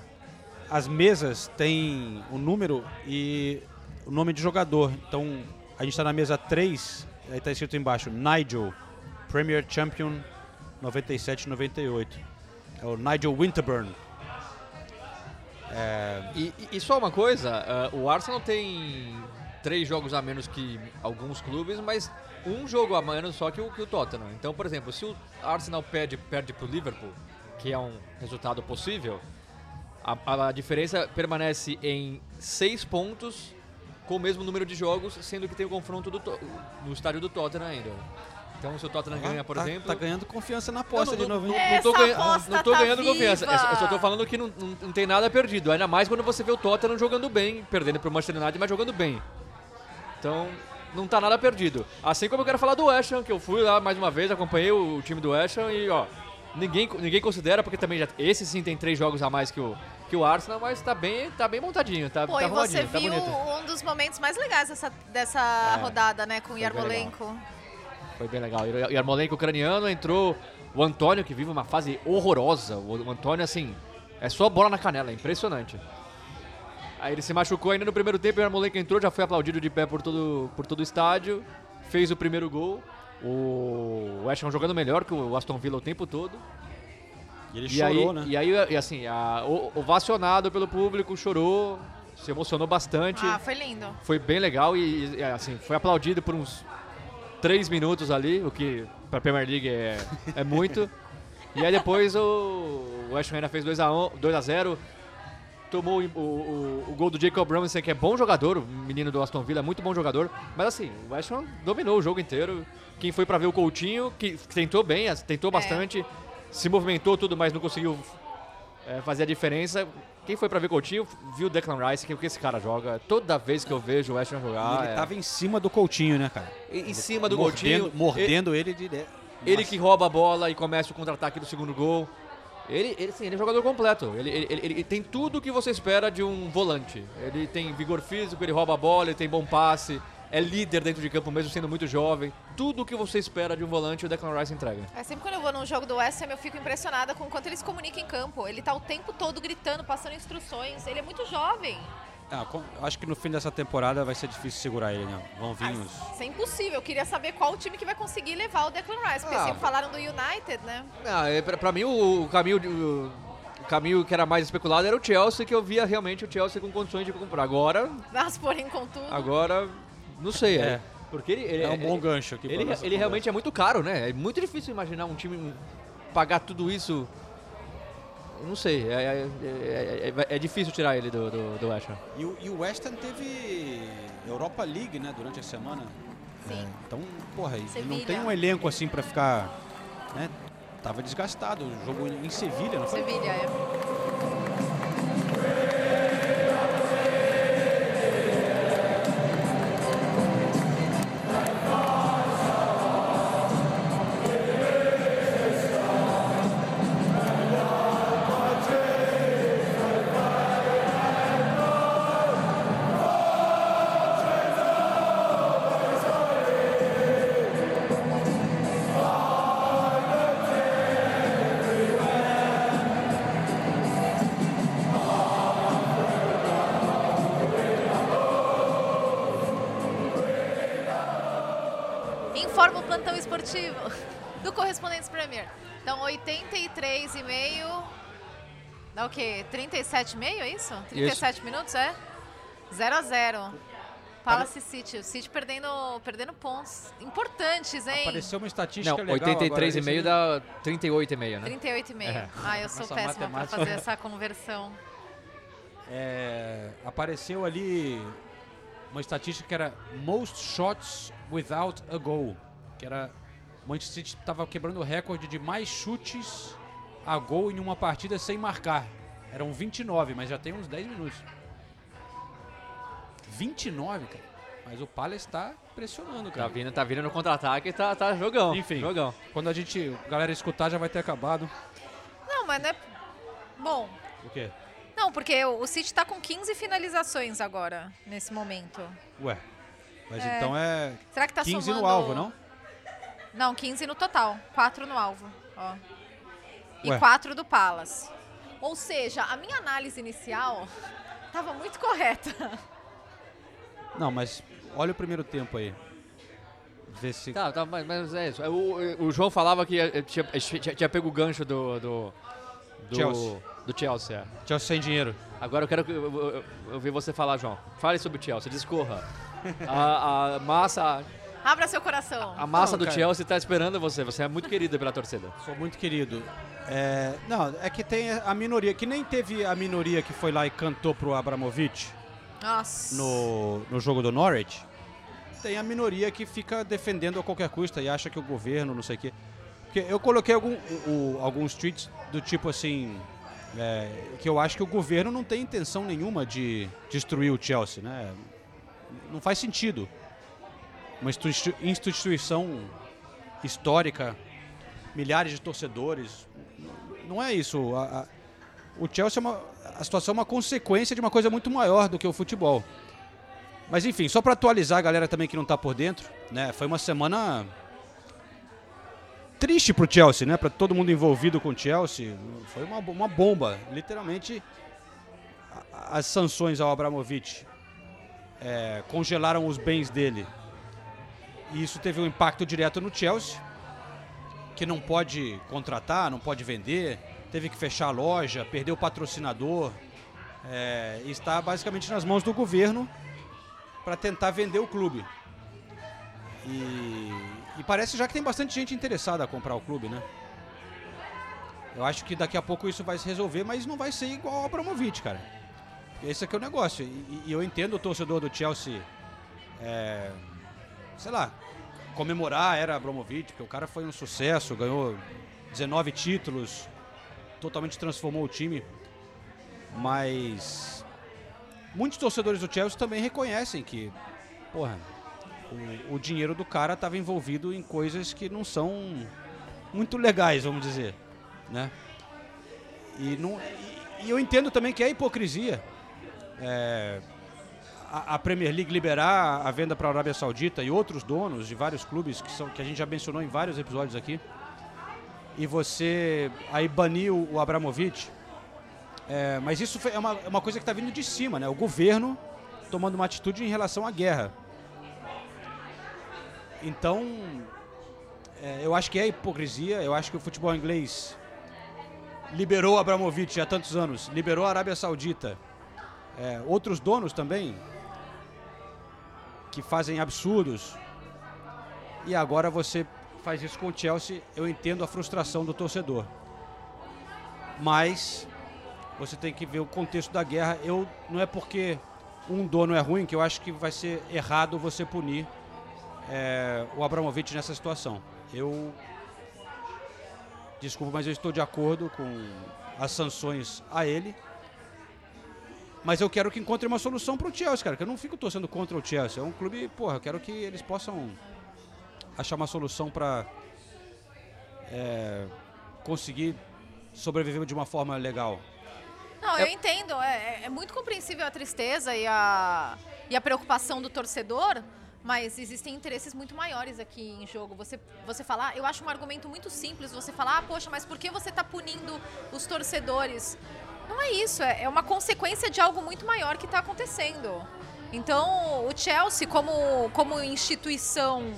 as mesas têm o número e o nome de jogador. Então, a gente tá na mesa 3, aí tá escrito embaixo, Nigel, Premier Champion 97-98. É o Nigel Winterburn. E, e- e só uma coisa, ah, o Arsenal tem três jogos a menos que alguns clubes, mas um jogo a menos só que o, que o Tottenham. Então, por exemplo, se o Arsenal perde, perde pro Liverpool, que é um resultado possível, a, a diferença permanece em seis pontos com o mesmo número de jogos, sendo que tem o confronto do no estádio do Tottenham ainda. Então, se o Tottenham ganha, por tá, exemplo... Tá ganhando confiança na aposta Não, de não, 90. não tô, ganha- não tô tá ganhando confiança. Eu só- tô viva. falando que não, não, não tem nada perdido. Ainda mais quando você vê o Tottenham jogando bem, perdendo pro Manchester United, mas jogando bem. Então, não tá nada perdido. Assim como eu quero falar do West Ham, que eu fui lá mais uma vez, acompanhei o, time do West Ham e, ó, ninguém, ninguém considera, porque também já, esse sim tem três jogos a mais que o, que o Arsenal, mas tá bem, tá bem montadinho, tá, Pô, tá e você tá viu bonito. um dos momentos mais legais dessa, dessa rodada, né, com o Yarmolenko. Foi bem legal. O Yarmolenko ucraniano entrou o Antônio, que vive uma fase horrorosa. O o Antônio, assim, é só bola na canela, é impressionante. Aí ele se machucou ainda no primeiro tempo, o Yarmolenko entrou, já foi aplaudido de pé por todo, por todo o estádio, fez o primeiro gol. O West Ham jogando melhor que o Aston Villa o tempo todo. E ele E chorou, aí, né? E aí, e assim, a, o- ovacionado pelo público, chorou, se emocionou bastante. Ah, foi lindo. Foi bem legal e, e, assim, foi aplaudido por uns 3 minutos ali, o que pra Premier League é, é muito. E aí depois o West Ham ainda fez 2x0, tomou o, o- o gol do Jacob Ramsey, que é bom jogador, o menino do Aston Villa, é muito bom jogador. Mas assim, o West Ham dominou o jogo inteiro. Quem foi pra ver o Coutinho, que tentou bem, tentou bastante, se movimentou tudo, mas não conseguiu é, fazer a diferença. Quem foi pra ver Coutinho viu o Declan Rice, que é o que esse cara joga. Toda vez que eu vejo o West Ham E jogar, ele é- tava em cima do Coutinho, né, cara? em em cima do mordendo, Coutinho, Mordendo ele direto. ele que rouba a bola e começa o contra-ataque do segundo gol. Ele, ele, sim, ele é jogador completo. Ele, ele, ele- ele tem tudo o que você espera de um volante. Ele tem vigor físico, ele rouba a bola, ele tem bom passe, é líder dentro de campo mesmo sendo muito jovem. Tudo o que você espera de um volante, o Declan Rice entrega. É, sempre quando eu vou num jogo do West Ham, eu fico impressionada com o quanto ele se comunica em campo. Ele tá o tempo todo gritando, passando instruções. Ele é muito jovem. Ah, com- acho que no fim dessa temporada vai ser difícil segurar ele, né? Vão vir Ah, os... Isso é impossível. Eu queria saber qual o time que vai conseguir levar o Declan Rice. Porque Ah, sempre falaram do United, né? Ah, é, pra, pra mim, o, o caminho, de- o, o caminho que era mais especulado era o Chelsea, que eu via realmente o Chelsea com condições de comprar. Agora, Mas, porém, contudo. agora não sei. É. É. Porque ele, ele É um bom gancho aqui. Ele, nossa ele realmente é muito caro, né? É muito difícil imaginar um time pagar tudo isso. Eu Não sei, é, é- é- é- é difícil tirar ele do, do, do West Ham. E o, e o West Ham teve Europa League, né, durante a semana. Sim. É, então, porra, ele não tem um elenco assim pra ficar, né? Tava desgastado. O jogo em Sevilha, não foi? Sevilha, é. O quê? 37,5 é isso? 37 minutos, é? 0 a 0 Palace City. O City perdendo, perdendo pontos importantes, hein? Apareceu uma estatística Não, legal agora, 83,5 esse- dá 38,5, né? 38,5. É. Ah, eu sou Nossa, péssima pra matemática. fazer essa conversão. É, apareceu ali uma estatística que era most shots without a goal, que era o Manchester City estava quebrando o recorde de mais chutes a gol em uma partida sem marcar. Eram 29, mas já tem uns 10 minutos. 29, cara. Mas o Palace tá pressionando, Tá cara. vindo, tá vindo no contra-ataque, tá, tá jogão. Enfim. Jogão. Quando a gente, a galera escutar, já vai ter acabado. Não, mas não é. Bom, O quê? não, porque o o City tá com 15 finalizações agora, nesse momento. Ué. Mas É. então é Será que tá 15 somando... no alvo, não? Não, 15 no total. 4 no alvo. Ó. E Ué. 4 do Palace. Ou seja, a minha análise inicial tava muito correta. Não, mas olha o primeiro tempo aí. Vê se. Tá, tá, mas, mas é isso. O, o João falava que eh, tinha, tinha, tinha pego o gancho do. do, do Chelsea. Do Chelsea. é. Chelsea sem dinheiro. Agora eu quero ouvir você falar, João. Fale sobre o Chelsea, discorra. A, a massa, Abra seu coração. a massa Não, do cara. Chelsea tá esperando você. Você é muito querido pela torcida. Sou muito querido. É, não, é que tem a minoria, que nem teve a minoria que foi lá e cantou pro Abramovich Nossa. no, no jogo do Norwich. Tem a minoria que fica defendendo a qualquer custa e acha que o governo, não sei o quê. Porque eu coloquei algum, o- o- alguns tweets do tipo assim. é, que eu acho que o governo não tem intenção nenhuma de destruir o Chelsea, né? Não faz sentido. Uma institui- instituição histórica, milhares de torcedores. Não é isso. A- a- o Chelsea é uma, a situação é uma consequência de uma coisa muito maior do que o futebol. Mas enfim, só para atualizar a galera também que não tá por dentro, né? Foi uma semana triste pro Chelsea, né? Para todo mundo envolvido com o Chelsea, foi uma, uma bomba, literalmente. As sanções ao Abramovich é, congelaram os bens dele. E isso teve um impacto direto no Chelsea, que não pode contratar, não pode vender, teve que fechar a loja, perdeu o patrocinador, é, está basicamente nas mãos do governo para tentar vender o clube. E, e parece já que tem bastante gente interessada a comprar o clube, né? Eu acho que daqui a pouco isso vai se resolver, mas não vai ser igual ao Abramovich, cara. Esse aqui é o negócio. E, e eu entendo o torcedor do Chelsea, é, sei lá, comemorar a era Abramovich, porque o cara foi um sucesso, ganhou 19 títulos, totalmente transformou o time. Mas muitos torcedores do Chelsea também reconhecem que, porra, o, o dinheiro do cara estava envolvido em coisas que não são muito legais, vamos dizer, né? E, não, e, e eu entendo também que é hipocrisia é, a, Premier League liberar a venda para a Arábia Saudita e outros donos de vários clubes que, são, que a gente já mencionou em vários episódios aqui, e você aí banir o, Abramovich. É, mas isso é uma, é uma coisa que está vindo de cima, né? O governo tomando uma atitude em relação à guerra. Então, é, eu acho que é hipocrisia. Eu acho que o futebol inglês liberou Abramovich há tantos anos, liberou a Arábia Saudita, é, outros donos também que fazem absurdos. E agora você faz isso com o Chelsea. Eu entendo a frustração do torcedor, mas você tem que ver o contexto da guerra. Eu não é porque um dono é ruim que eu acho que vai ser errado você punir é, o Abramovich nessa situação. Eu desculpa, mas eu estou de acordo com as sanções a ele. Mas eu quero que encontre uma solução para o Chelsea, cara. Que eu não fico torcendo contra o Chelsea. É um clube, porra, eu quero que eles possam achar uma solução para conseguir sobreviver de uma forma legal. Não, eu entendo. É, é- é muito compreensível a tristeza e a, e a preocupação do torcedor, mas existem interesses muito maiores aqui em jogo. Você, você falar, eu acho um argumento muito simples. Você falar, ah, poxa, mas por que você está punindo os torcedores? Não é isso, é, é uma consequência de algo muito maior que está acontecendo. Então, o Chelsea, como, como instituição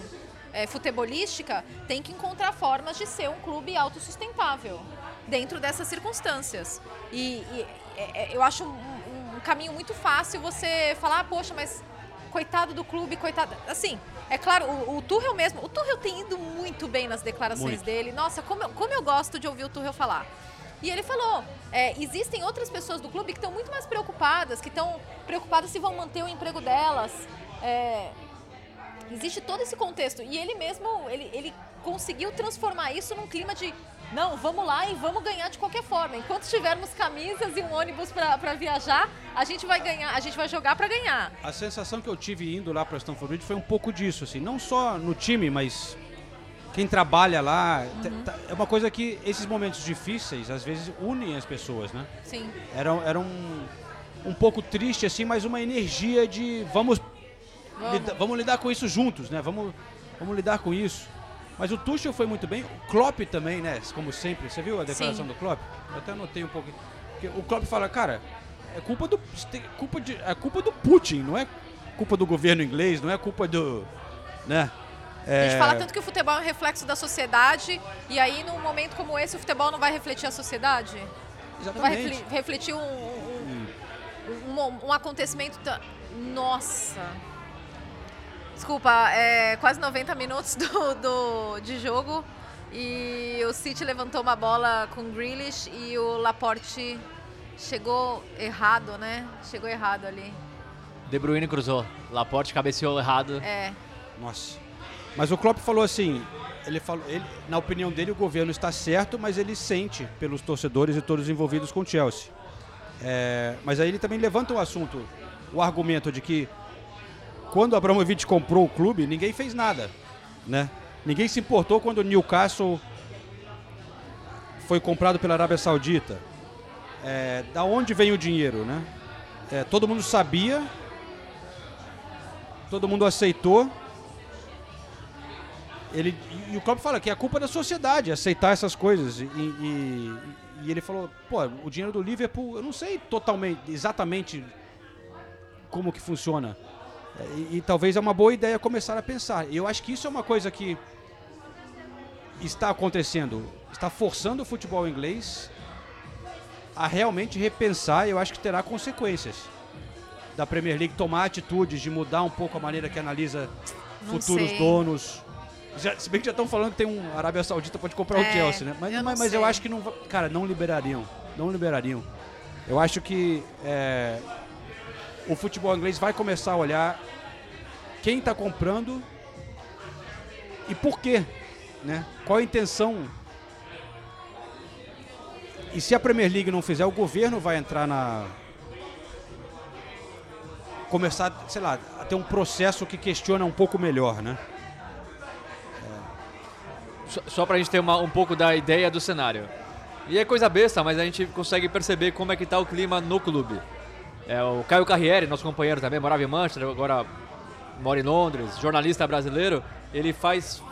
é, futebolística, tem que encontrar formas de ser um clube autossustentável dentro dessas circunstâncias. E, e, é, é, eu acho um, um caminho muito fácil você falar, "Ah, poxa, mas coitado do clube, coitado. Assim, é claro, o, o Tuchel mesmo, o Tuchel tem ido muito bem nas declarações Muito. dele. Nossa, como eu, como eu gosto de ouvir o Tuchel falar. E ele falou, é, existem outras pessoas do clube que estão muito mais preocupadas, que estão preocupadas se vão manter o emprego delas. É, existe todo esse contexto. E ele mesmo, ele, ele conseguiu transformar isso num clima de Não, vamos lá e vamos ganhar de qualquer forma. Enquanto tivermos camisas e um ônibus para viajar, a gente vai ganhar, a gente vai jogar para ganhar. A sensação que eu tive indo lá para Stanford Bridge foi um pouco disso, assim, não só no time, mas quem trabalha lá, Uhum. é uma coisa que esses momentos difíceis às vezes unem as pessoas, né? Sim. Era, era um, um pouco triste assim, mas uma energia de vamos Vamos. lida- vamos lidar com isso juntos, né? Vamos, vamos lidar com isso. Mas o Tuchel foi muito bem, o Klopp também, né? Como sempre, você viu a declaração Sim. do Klopp? Eu até anotei um pouco. Porque o Klopp fala, cara, é culpa do culpa de, é culpa do Putin, não é culpa do governo inglês, não é culpa do, né? A É, gente fala tanto que o futebol é um reflexo da sociedade, e aí num momento como esse o futebol não vai refletir a sociedade? Não vai Exatamente. refle- refletir um, um, um- um- acontecimento. ta- Nossa! Desculpa, é quase 90 minutos do, do- de jogo e o City levantou uma bola com o Grealish e o Laporte chegou errado, né? Chegou errado ali. De Bruyne cruzou. Laporte cabeceou errado. É. Nossa. Mas o Klopp falou assim, ele falou, ele, na opinião dele o governo está certo, mas ele sente pelos torcedores e todos os envolvidos com o Chelsea. É, mas aí ele também levanta o assunto, o argumento de que quando Abramovich comprou o clube, ninguém fez nada, né? Ninguém se importou quando o Newcastle foi comprado pela Arábia Saudita. É, da onde vem o dinheiro, né? É, todo mundo sabia, todo mundo aceitou. Ele, e o Klopp fala que é a culpa da sociedade aceitar essas coisas. E, e- e ele falou, pô, o dinheiro do Liverpool, eu não sei totalmente, exatamente como que funciona. E, e talvez é uma boa ideia começar a pensar. E eu acho que isso é uma coisa que está acontecendo, está forçando o futebol inglês a realmente repensar, e eu acho que terá consequências da Premier League tomar atitudes de mudar um pouco a maneira que analisa Não futuros sei. donos. Já- se bem que já estão falando que tem um Arábia Saudita pode comprar É, o Chelsea, né? Mas eu mas, mas eu acho que não, cara, não liberariam, não liberariam. Eu acho que é, o futebol inglês vai começar a olhar quem está comprando e por quê, né? Qual a intenção? E se a Premier League não fizer, o governo vai entrar na começar, sei lá, a ter um processo que questiona um pouco melhor, né? Só, só pra gente ter uma- um pouco da ideia do cenário. E é coisa besta, mas a gente consegue perceber como é que tá o clima no clube. É, o Caio Carriere, nosso companheiro também, morava em Manchester, agora mora em Londres, jornalista brasileiro, ele faz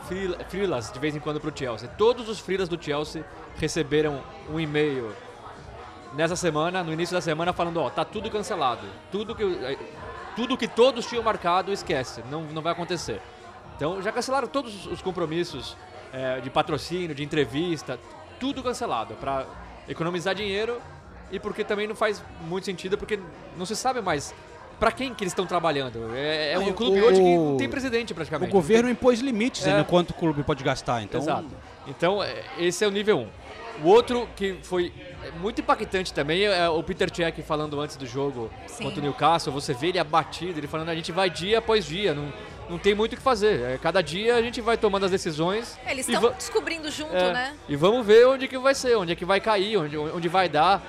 freelas de vez em quando pro Chelsea. Todos os freelas do Chelsea receberam um e-mail nessa semana, no início da semana, falando, ó, tá tudo cancelado. Tudo que, eh, tudo que todos tinham marcado, esquece, não, não vai acontecer. Então já cancelaram todos os compromissos eh, de patrocínio, de entrevista, tudo cancelado para economizar dinheiro e porque também não faz muito sentido porque não se sabe mais para quem que eles estão trabalhando. É, é um clube o- hoje que não tem presidente O praticamente. governo impôs limites É. né, no quanto o clube pode gastar, então Exato. Então, é, esse é o nível 1. O outro que foi muito impactante também é o Peter Cech falando antes do jogo Sim. contra o Newcastle. Você vê ele abatido, ele falando a gente vai dia após dia, não, não tem muito o que fazer. É, cada dia a gente vai tomando as decisões. É, Eles estão descobrindo junto, é, né? E vamos ver onde que vai ser, onde é que vai cair, onde, onde vai dar.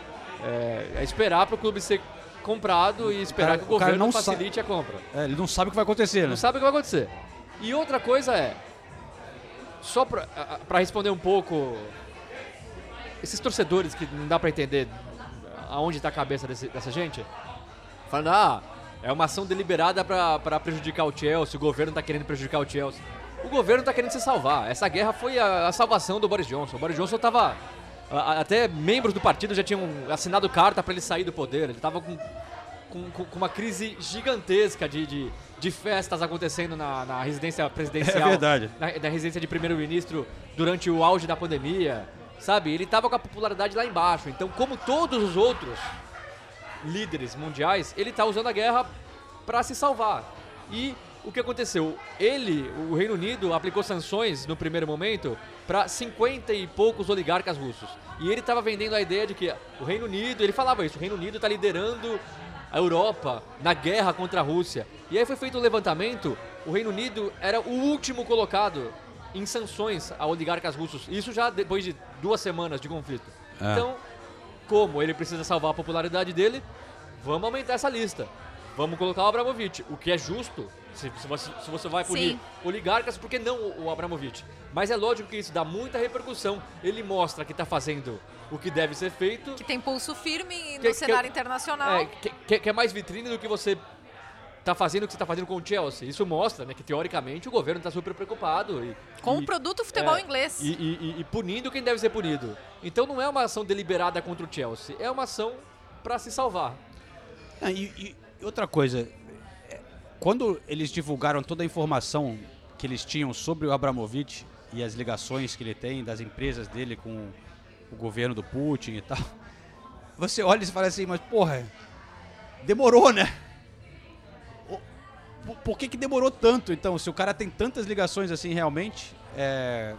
É, é esperar para o clube ser comprado e esperar cara- que o o governo não facilite a compra. é, ele não sabe o que vai acontecer, né? Não sabe o que vai acontecer. E outra coisa é, só pra, a- a- pra responder um pouco, esses torcedores que não dá pra entender aonde tá a cabeça desse- dessa gente, falando, ah, é uma ação deliberada pra prejudicar o Chelsea, o governo tá querendo prejudicar o Chelsea. O governo tá querendo se salvar. Essa guerra foi a, a salvação do Boris Johnson. O Boris Johnson tava... a- a- Até membros do partido já tinham assinado carta pra ele sair do poder. Ele tava com com, com- uma crise gigantesca de, de, de festas acontecendo na, na residência presidencial. É verdade. Na, na residência de primeiro-ministro durante o auge da pandemia. Sabe? Ele tava com a popularidade lá embaixo. Então, como todos os outros líderes mundiais, ele tá usando a guerra para se salvar. E o que aconteceu? Ele, o Reino Unido, aplicou sanções no primeiro momento para 50 e poucos oligarcas russos. E ele estava vendendo a ideia de que o Reino Unido, ele falava isso, o Reino Unido está liderando a Europa na guerra contra a Rússia. E aí foi feito um levantamento, o Reino Unido era o último colocado em sanções a oligarcas russos. Isso já depois de duas semanas de conflito. É. Então, como ele precisa salvar a popularidade dele, vamos aumentar essa lista. Vamos colocar o Abramovich, o que é justo. Se, se você, se você vai punir Sim. oligarcas, por que não o, o Abramovich? Mas é lógico que isso dá muita repercussão. Ele mostra que está fazendo o que deve ser feito. Que tem pulso firme no Que- que- cenário internacional. É, que, que- que é mais vitrine do que você tá fazendo o que você tá fazendo com o Chelsea. Isso mostra, né, que teoricamente o governo tá super preocupado e, Com e- o produto futebol é, inglês. E, e- e- e punindo quem deve ser punido. Então não é uma ação deliberada contra o Chelsea, é uma ação para se salvar. Ah, e, e outra coisa, é, quando eles divulgaram toda a informação que eles tinham sobre o Abramovich e as ligações que ele tem das empresas dele com o governo do Putin e tal, você olha e fala assim, mas porra, demorou, né? Por- Por que, que demorou tanto, então? Se o cara tem tantas ligações assim realmente, é,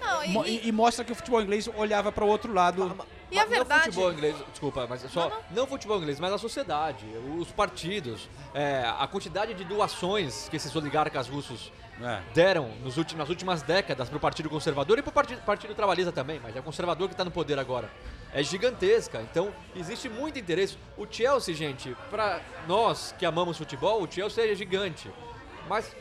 Não, mo- e, e, e mostra que o futebol inglês olhava para o outro lado. E a Não verdade- futebol inglês, desculpa, mas só não, futebol inglês, mas a sociedade, os partidos, é, a quantidade de doações que esses oligarcas russos É. deram nos últimos, nas últimas décadas para o Partido Conservador e para o partido, partido Trabalhista também, mas é o Conservador que está no poder agora. É gigantesca, então existe muito interesse. O Chelsea, gente, para nós que amamos futebol, o Chelsea é gigante. Mas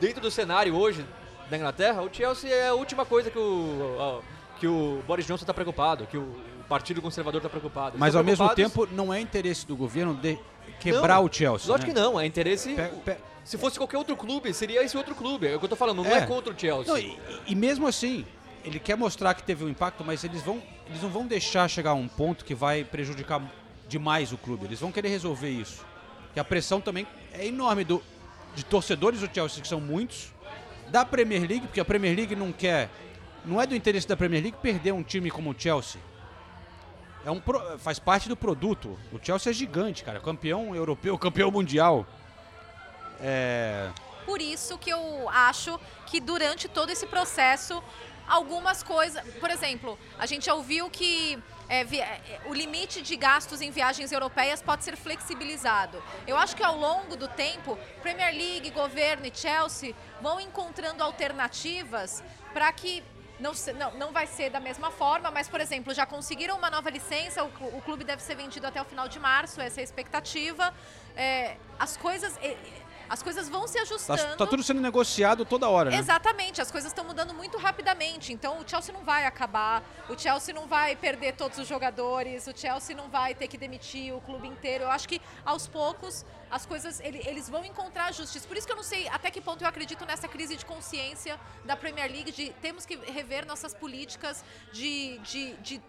dentro do cenário hoje da Inglaterra, o Chelsea é a última coisa que o, que o Boris Johnson está preocupado, que o Partido Conservador está preocupado. Eles Mas estão ao mesmo tempo, não é interesse do governo de quebrar Não, o Chelsea. Lógico né? que não, é interesse. Pe- pe- Se fosse qualquer outro clube, seria esse outro clube. É o que eu tô falando, não é, É. contra o Chelsea. Não, e, e mesmo assim, ele quer mostrar que teve um impacto, mas eles vão, eles não vão deixar chegar a um ponto que vai prejudicar demais o clube. Eles vão querer resolver isso. Que a pressão também é enorme do, de torcedores do Chelsea, que são muitos, da Premier League, porque a Premier League não quer. Não é do interesse da Premier League perder um time como o Chelsea. É um faz parte do produto. O Chelsea é gigante, cara. Campeão europeu, campeão mundial. É. Por isso que eu acho que durante todo esse processo, algumas coisas. Por exemplo, a gente ouviu que é, é, o limite de gastos em viagens europeias pode ser flexibilizado. Eu acho que ao longo do tempo, Premier League, governo e Chelsea vão encontrando alternativas para que. Não, não, não vai ser da mesma forma, mas, por exemplo, já conseguiram uma nova licença, o, clu- o clube deve ser vendido até o final de março, essa é a expectativa. É, as coisas. As coisas vão se Tá, ajustando. tá tudo sendo negociado toda hora, né? Exatamente, as coisas estão mudando muito rapidamente. Então o Chelsea não vai acabar, o Chelsea não vai perder todos os jogadores, o Chelsea não vai ter que demitir o clube inteiro. Eu acho que aos poucos as coisas ele- eles vão encontrar ajustes. Por isso que eu não sei até que ponto eu acredito nessa crise de consciência da Premier League de temos que rever nossas políticas de, de, de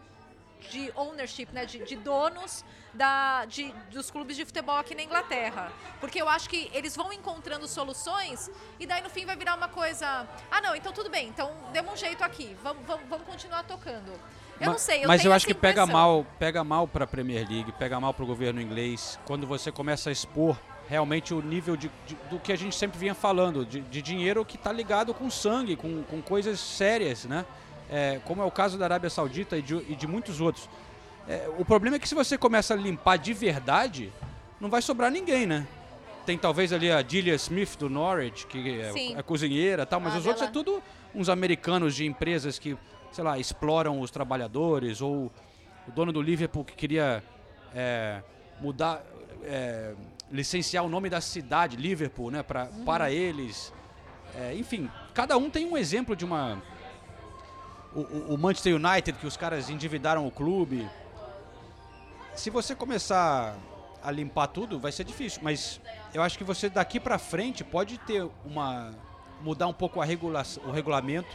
de ownership, né, de, de donos da, de, dos clubes de futebol aqui na Inglaterra. Porque eu acho que eles vão encontrando soluções e daí no fim vai virar uma coisa. Ah, não, então tudo bem, então demos um jeito aqui, vamos, vamos, vamos continuar tocando. Eu Ma- não sei, eu Mas eu acho que pega mal, pega mal para a Premier League, pega mal para o governo inglês, quando você começa a expor realmente o nível de, de- do que a gente sempre vinha falando, de, de dinheiro que está ligado com sangue, com, com coisas sérias, né? É, como é o caso da Arábia Saudita e de, e de muitos outros. É, o problema é que se você começa a limpar de verdade, não vai sobrar ninguém, né? Tem talvez ali a Delia Smith do Norwich, que é, é cozinheira tal, mas Ah, os outros é dela. tudo uns americanos de empresas que, sei lá, exploram os trabalhadores, ou o dono do Liverpool que queria é, mudar, é, licenciar o nome da cidade, Liverpool, né, pra, Uhum. para eles. É, enfim, cada um tem um exemplo de uma. O, o- Manchester United, que os caras endividaram o clube. Se você começar a limpar tudo, vai ser difícil. Mas eu acho que você daqui pra frente pode ter uma. mudar um pouco a regula o regulamento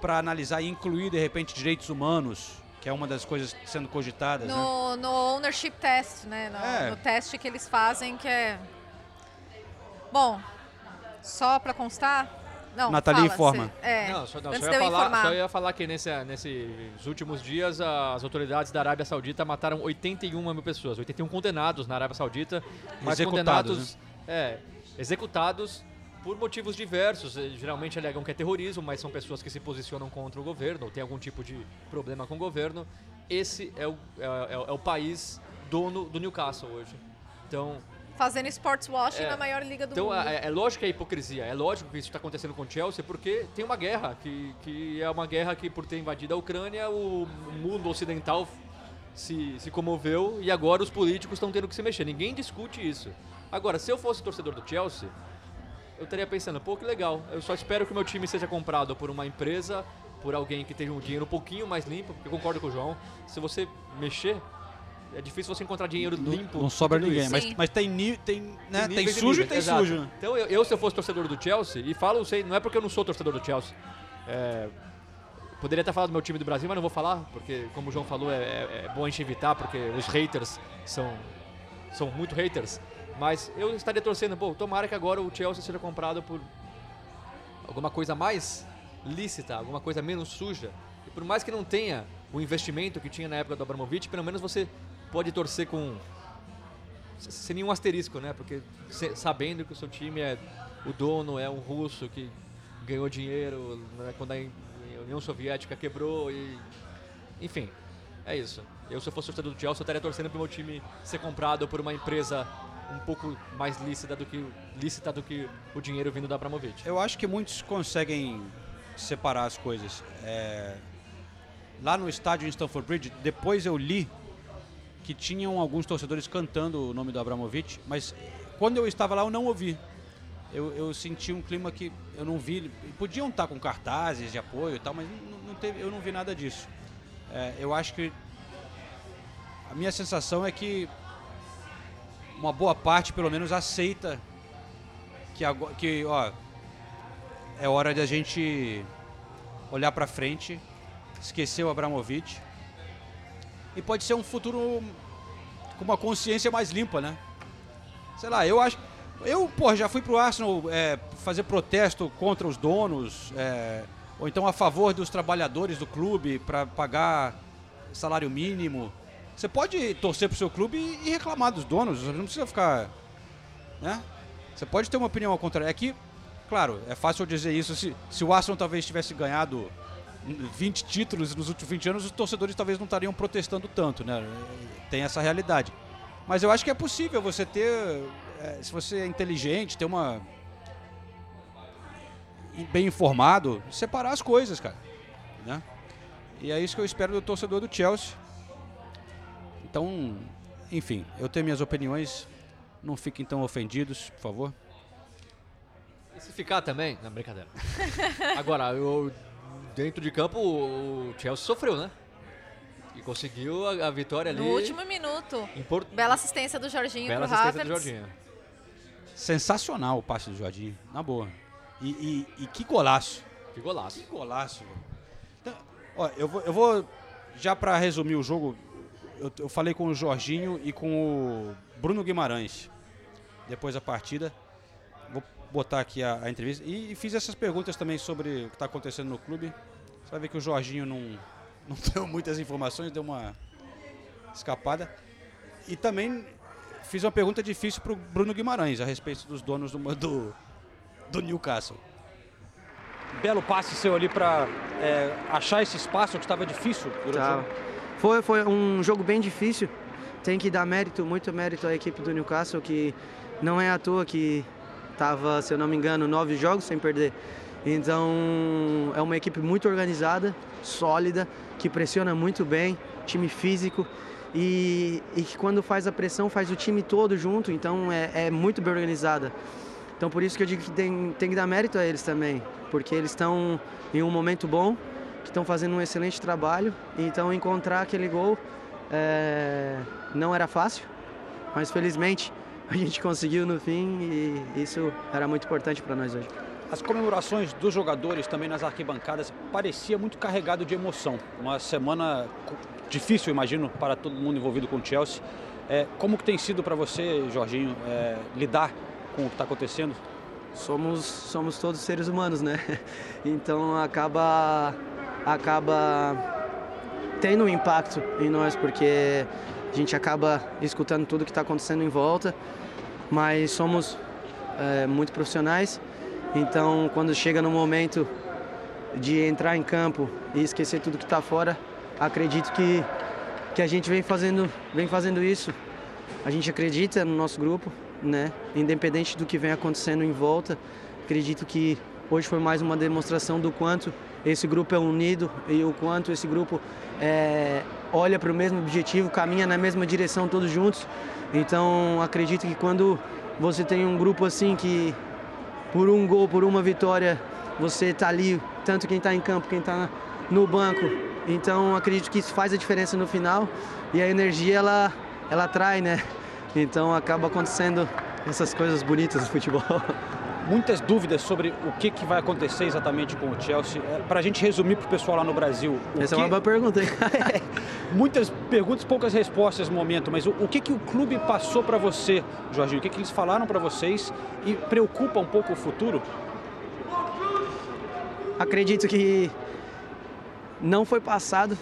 para analisar e incluir de repente direitos humanos, que é uma das coisas sendo cogitadas. né? No, no ownership test, né? No, É. no teste que eles fazem, que é. Bom, só pra constar. Não, Nathalie fala, informa. cê- é, Não, só, não, só ia falar, só ia falar que nesse, nesses últimos dias as autoridades da Arábia Saudita mataram 81 mil pessoas, 81 condenados na Arábia Saudita, mas Executados, condenados, é, executados por motivos diversos. Geralmente alegam que é terrorismo, mas são pessoas que se posicionam contra o governo ou têm algum tipo de problema com o governo. Esse é o, é, é- é o país dono do Newcastle hoje. Então, fazendo sports washing É. na maior liga do Então mundo. é, é lógico que é hipocrisia, é lógico que isso está acontecendo com o Chelsea, porque tem uma guerra, que, que é uma guerra que por ter invadido a Ucrânia, o mundo ocidental se, se comoveu e agora os políticos estão tendo que se mexer. Ninguém discute isso. Agora, se eu fosse torcedor do Chelsea, eu estaria pensando, pô, que legal, eu só espero que o meu time seja comprado por uma empresa, por alguém que tenha um dinheiro um pouquinho mais limpo, porque eu concordo com o João, se você mexer, é difícil você encontrar dinheiro limpo. Não sobra ninguém, mas, mas tem, ni- tem, né, tem, e sujo e tem exato. sujo. né? Então eu, eu, se eu fosse torcedor do Chelsea, e falo, sei, não é porque eu não sou torcedor do Chelsea. é, poderia até falar do meu time do Brasil, mas não vou falar, porque como o João falou, é, é- é bom a gente evitar, porque os haters são, são muito haters. Mas eu estaria torcendo, pô, tomara que agora o Chelsea seja comprado por alguma coisa mais lícita, alguma coisa menos suja. E por mais que não tenha o investimento que tinha na época do Abramovich, pelo menos você pode torcer com sem nenhum asterisco, né? Porque sabendo que o seu time é o dono é um russo que ganhou dinheiro né, quando a União Soviética quebrou e enfim, é isso. Eu se eu fosse torcedor do Chelsea, eu estaria torcendo pro meu time ser comprado por uma empresa um pouco mais lícita do que lícita do que o dinheiro vindo da Abramovich. Eu acho que muitos conseguem separar as coisas. É, Lá no estádio em Stamford Bridge, depois eu li que tinham alguns torcedores cantando o nome do Abramovich, mas quando eu estava lá eu não ouvi. Eu, eu senti um clima que eu não vi. Podiam estar com cartazes de apoio e tal, mas não, teve, eu não vi nada disso. É, eu acho que a minha sensação é que uma boa parte, pelo menos, aceita que, agora, que ó, é hora de a gente olhar para frente, esquecer o Abramovich e pode ser um futuro com uma consciência mais limpa, né? Sei lá, eu acho. Eu, pô, já fui pro Arsenal é, fazer protesto contra os donos, é, ou então a favor dos trabalhadores do clube para pagar salário mínimo. Você pode torcer pro seu clube e reclamar dos donos, não precisa ficar. Né? Você pode ter uma opinião ao contrário. É que, claro, é fácil dizer isso. Se, se o Arsenal talvez tivesse ganhado 20 títulos nos últimos 20 anos, os torcedores talvez não estariam protestando tanto, né? Tem essa realidade. Mas eu acho que é possível você ter, é, se você é inteligente, ter uma. bem informado, separar as coisas, cara. Né? E é isso que eu espero do torcedor do Chelsea. Então, enfim, eu tenho minhas opiniões. Não fiquem tão ofendidos, por favor. E se ficar também, não, brincadeira. Agora, eu, dentro de campo, o Chelsea sofreu, né? E conseguiu a, a vitória ali. No último minuto. Impor- Bela assistência do Jorginho Bela pro assistência Havertz. do Jorginho. Sensacional o passe do Jorginho, na boa. E, e- e que golaço. Que golaço. Que golaço, velho. Então, ó, eu vou, eu vou já pra resumir o jogo, eu, eu falei com o Jorginho e com o Bruno Guimarães depois da partida. Botar aqui a, a entrevista e, e fiz essas perguntas também sobre o que está acontecendo no clube. Você vai ver que o Jorginho não, não deu muitas informações, deu uma escapada. E também fiz uma pergunta difícil pro Bruno Guimarães a respeito dos donos do, do, do Newcastle. Belo passe seu ali para achar esse espaço que estava difícil o Tá. Foi, foi um jogo bem difícil. Tem que dar mérito, muito mérito à equipe do Newcastle, que não é à toa que estava, se eu não me engano, nove jogos sem perder. Então, é uma equipe muito organizada, sólida, que pressiona muito bem, time físico e, e que quando faz a pressão faz o time todo junto, então é, é muito bem organizada. Então, por isso que eu digo que tem, tem que dar mérito a eles também, porque eles estão em um momento bom, que estão fazendo um excelente trabalho. Então, encontrar aquele gol é, não era fácil, mas felizmente a gente conseguiu no fim e isso era muito importante para nós hoje. As comemorações dos jogadores também nas arquibancadas parecia muito carregado de emoção. Uma semana difícil, imagino, para todo mundo envolvido com o Chelsea. É, como que tem sido para você, Jorginho, é, lidar com o que está acontecendo? Somos, somos todos seres humanos, né? Então acaba, acaba tendo um impacto em nós, porque a gente acaba escutando tudo que está acontecendo em volta, mas somos é, muito profissionais. Então, quando chega no momento de entrar em campo e esquecer tudo que está fora, acredito que, que a gente vem fazendo, vem fazendo isso. A gente acredita no nosso grupo, né? Independente do que vem acontecendo em volta, acredito que hoje foi mais uma demonstração do quanto esse grupo é unido e o quanto esse grupo é, olha para o mesmo objetivo, caminha na mesma direção todos juntos. Então acredito que quando você tem um grupo assim que por um gol, por uma vitória, você está ali, tanto quem está em campo, quem está no banco. Então acredito que isso faz a diferença no final e a energia ela, ela atrai, né? Então acaba acontecendo essas coisas bonitas do futebol. Muitas dúvidas sobre o que, que vai acontecer exatamente com o Chelsea. Para a gente resumir para o pessoal lá no Brasil. Essa que... é uma boa pergunta, hein? Muitas perguntas, poucas respostas no momento, mas o, o que, que o clube passou para você, Jorginho? O que, que eles falaram para vocês e preocupa um pouco o futuro? Acredito que não foi passado.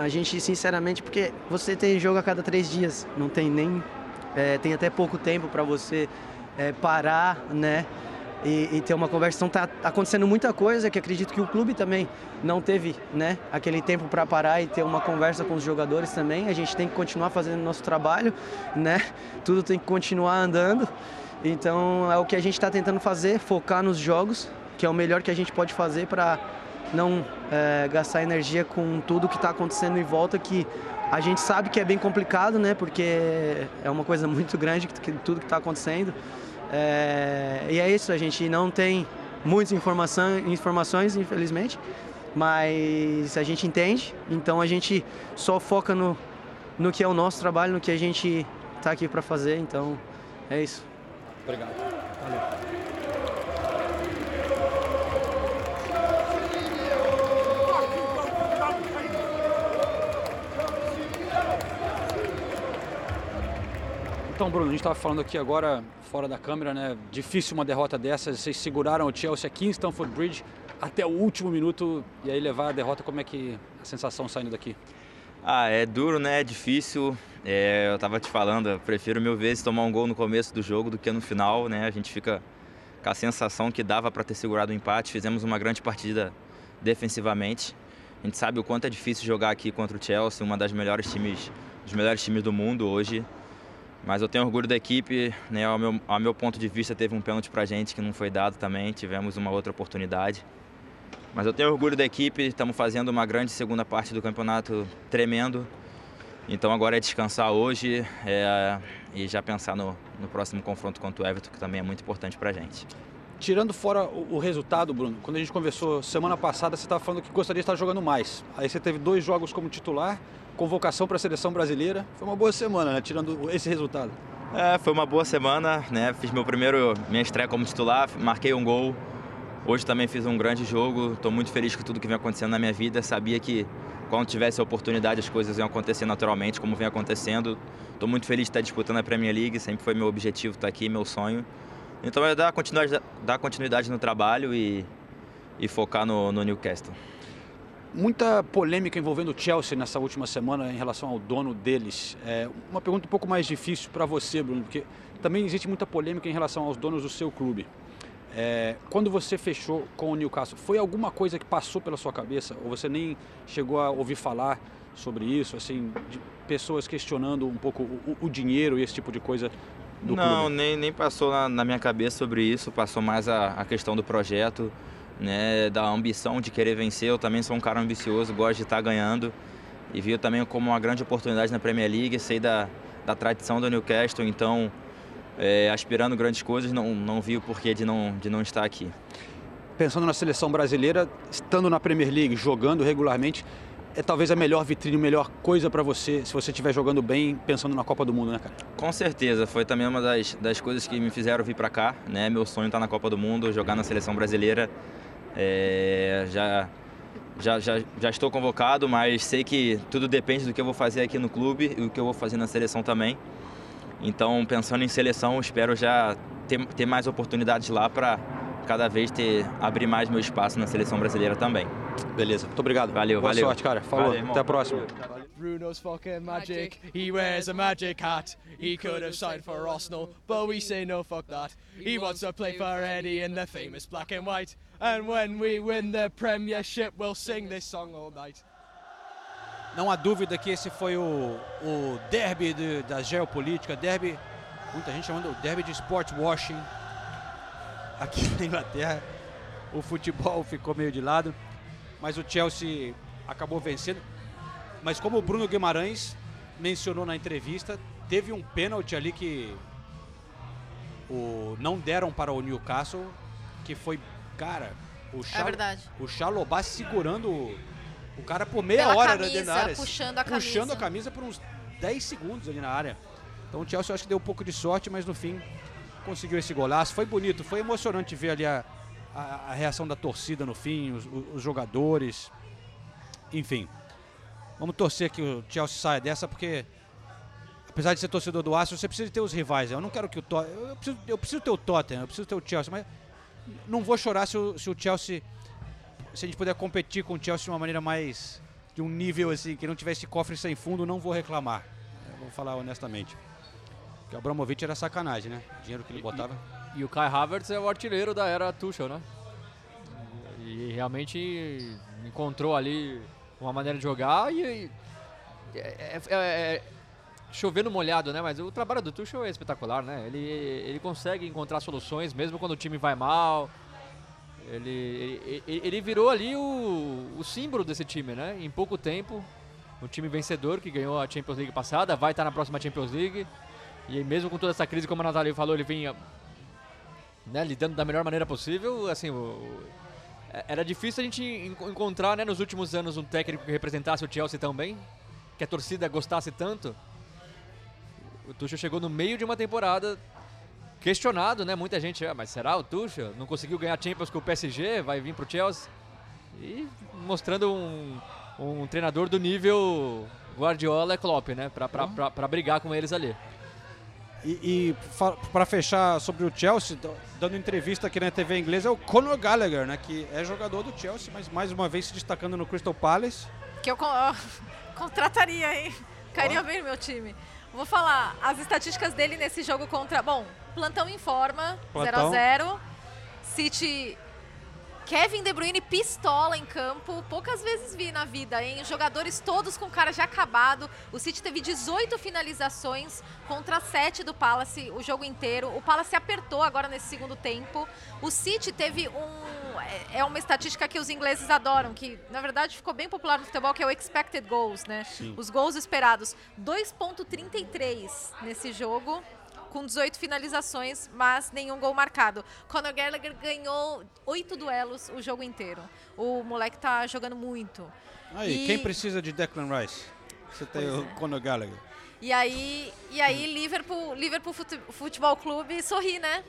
A gente, sinceramente, porque você tem jogo a cada três dias, não tem nem. É, tem até pouco tempo para você é, parar, né? E, e, ter uma conversa. Então tá acontecendo muita coisa que acredito que o clube também não teve, né? Aquele tempo para parar e ter uma conversa com os jogadores também. A gente tem que continuar fazendo nosso trabalho, né? Tudo tem que continuar andando. Então é o que a gente está tentando fazer, focar nos jogos, que é o melhor que a gente pode fazer para não é, gastar energia com tudo que está acontecendo em volta, que a gente sabe que é bem complicado, né? Porque é uma coisa muito grande que tudo que está acontecendo. É, e é isso, a gente não tem muitas informação, informações, infelizmente, mas a gente entende, então a gente só foca no, no que é o nosso trabalho, no que a gente está aqui para fazer, então é isso. Obrigado. Valeu. Então, Bruno, a gente estava falando aqui agora, fora da câmera, né? Difícil uma derrota dessas. Vocês seguraram o Chelsea aqui em Stamford Bridge até o último minuto e aí levar a derrota. Como é que a sensação saindo daqui? Ah, é duro, né? É difícil. É, eu estava te falando, eu prefiro mil vezes tomar um gol no começo do jogo do que no final, né? A gente fica com a sensação que dava para ter segurado o empate. Fizemos uma grande partida defensivamente. A gente sabe o quanto é difícil jogar aqui contra o Chelsea, uma das melhores times, dos melhores times do mundo hoje. Mas eu tenho orgulho da equipe, né? Ao meu, ao meu ponto de vista, teve um pênalti pra gente que não foi dado também, tivemos uma outra oportunidade. Mas eu tenho orgulho da equipe, estamos fazendo uma grande segunda parte do campeonato tremendo. Então agora é descansar hoje é, e já pensar no, no, próximo confronto contra o Everton, que também é muito importante pra gente. Tirando fora o, o resultado, Bruno, quando a gente conversou semana passada, você estava falando que gostaria de estar jogando mais. Aí você teve dois jogos como titular convocação para a seleção brasileira. Foi uma boa semana, né? Tirando esse resultado. É, foi uma boa semana, né? Fiz meu primeiro, minha estreia como titular, marquei um gol. Hoje também fiz um grande jogo. Estou muito feliz com tudo que vem acontecendo na minha vida. Sabia que quando tivesse a oportunidade as coisas iam acontecer naturalmente, como vem acontecendo. Estou muito feliz de estar disputando a Premier League. Sempre foi meu objetivo estar aqui, meu sonho. Então é dar continuidade, dar continuidade no trabalho e, e focar no, no Newcastle muita polêmica envolvendo o Chelsea nessa última semana em relação ao dono deles. É uma pergunta um pouco mais difícil para você, Bruno, porque também existe muita polêmica em relação aos donos do seu clube. É, quando você fechou com o Newcastle, foi alguma coisa que passou pela sua cabeça ou você nem chegou a ouvir falar sobre isso, assim, pessoas questionando um pouco o, o dinheiro e esse tipo de coisa do Não, clube? nem, nem passou na, na, minha cabeça sobre isso, passou mais a, a questão do projeto né, da ambição de querer vencer. Eu também sou um cara ambicioso, gosto de estar ganhando e vi também como uma grande oportunidade na Premier League, sei da, da tradição do Newcastle, então é, aspirando grandes coisas, não, não vi o porquê de não, de não estar aqui. Pensando na seleção brasileira, estando na Premier League, jogando regularmente, é talvez a melhor vitrine, a melhor coisa para você, se você estiver jogando bem, pensando na Copa do Mundo, né, cara? Com certeza, foi também uma das, das coisas que me fizeram vir para cá, né? Meu sonho está na Copa do Mundo, jogar na seleção brasileira. É, já, já, já, já estou convocado, mas sei que tudo depende do que eu vou fazer aqui no clube e o que eu vou fazer na seleção também. Então, pensando em seleção, espero já ter, ter mais oportunidades lá para cada vez ter abrir mais meu espaço na seleção brasileira também. Beleza, muito obrigado. Valeu, Boa valeu. sorte, cara. Falou, valeu, até a próxima. Bruno's fucking magic. He wears a magic hat. He could have signed for Arsenal, but we say no, fuck that. He wants to play for Eddie in the famous black and white. And when we win the Premiership, we'll sing this song all night. Não há dúvida que esse foi o, o derby de, da geopolítica, derby muita gente chamando o derby de sport washing. Aqui na Inglaterra, o futebol ficou meio de lado, mas o Chelsea acabou vencendo. Mas como o Bruno Guimarães mencionou na entrevista, teve um pênalti ali que o, não deram para o Newcastle, que foi, cara, o, Chal, É verdade. o Chalobah segurando o, o cara por meia Pela hora camisa, dentro da área. puxando a Puxando camisa. a camisa por uns 10 segundos ali na área. Então o Chelsea eu acho que deu um pouco de sorte, mas no fim conseguiu esse golaço. Foi bonito, foi emocionante ver ali a, a, a reação da torcida no fim, os, os jogadores. Enfim, vamos torcer que o Chelsea saia dessa, porque apesar de ser torcedor do Arsenal, você precisa ter os rivais. Eu não quero que o Tottenham. Eu preciso, eu preciso ter o Tottenham, eu preciso ter o Chelsea, mas não vou chorar se o, se o Chelsea. Se a gente puder competir com o Chelsea de uma maneira mais. de um nível assim, que não tivesse cofre sem fundo, não vou reclamar. Eu vou falar honestamente. Porque o Abramovich era sacanagem, né? O dinheiro que ele botava. E o Kai Havertz é o artilheiro da era Tuchel, né? E realmente encontrou ali uma maneira de jogar e. e- é, é- é- chover no molhado, né? Mas o trabalho do Tuchel é espetacular, né? Ele, ele consegue encontrar soluções mesmo quando o time vai mal. Ele, ele, ele- ele virou ali o, o símbolo desse time, né? Em pouco tempo, um time vencedor que ganhou a Champions League passada, vai estar na próxima Champions League. E mesmo com toda essa crise, como a Natália falou, ele vinha né, lidando da melhor maneira possível. Assim, o- o- é- era difícil a gente en- encontrar né, nos últimos anos um técnico que representasse o Chelsea tão bem, que a torcida gostasse tanto. O Tuchel chegou no meio de uma temporada questionado, né? Muita gente, ah, mas será o Tuchel? Não conseguiu ganhar Champions com o PSG, vai vir pro Chelsea? E mostrando um, um treinador do nível Guardiola e Klopp, né? Pra, pra, pra, pra brigar com eles ali. E, e para fechar sobre o Chelsea, dando entrevista aqui na TV inglesa, é o Conor Gallagher, né? Que é jogador do Chelsea, mas mais uma vez se destacando no Crystal Palace. Que eu ó, contrataria, hein? Cairia bem no meu time. Vou falar as estatísticas dele nesse jogo contra. Bom, plantão em forma, 0 a Plantão. 0 City. Kevin De Bruyne pistola em campo. Poucas vezes vi na vida, hein? Jogadores todos com cara já acabado. O City teve 18 finalizações contra 7 do Palace o jogo inteiro. O Palace apertou agora nesse segundo tempo. O City teve um. é- É uma estatística que os ingleses adoram, que na verdade ficou bem popular no futebol, que é o expected goals, né? Sim. Os gols esperados. 2,33 nesse jogo com 18 finalizações, mas nenhum gol marcado. Conor Gallagher ganhou oito duelos o jogo inteiro. O moleque tá jogando muito. Aí, E- quem precisa de Declan Rice? Você tem Pois o é. Conor Gallagher. E aí, e aí Liverpool, Liverpool Fute- Futebol Clube sorri, né?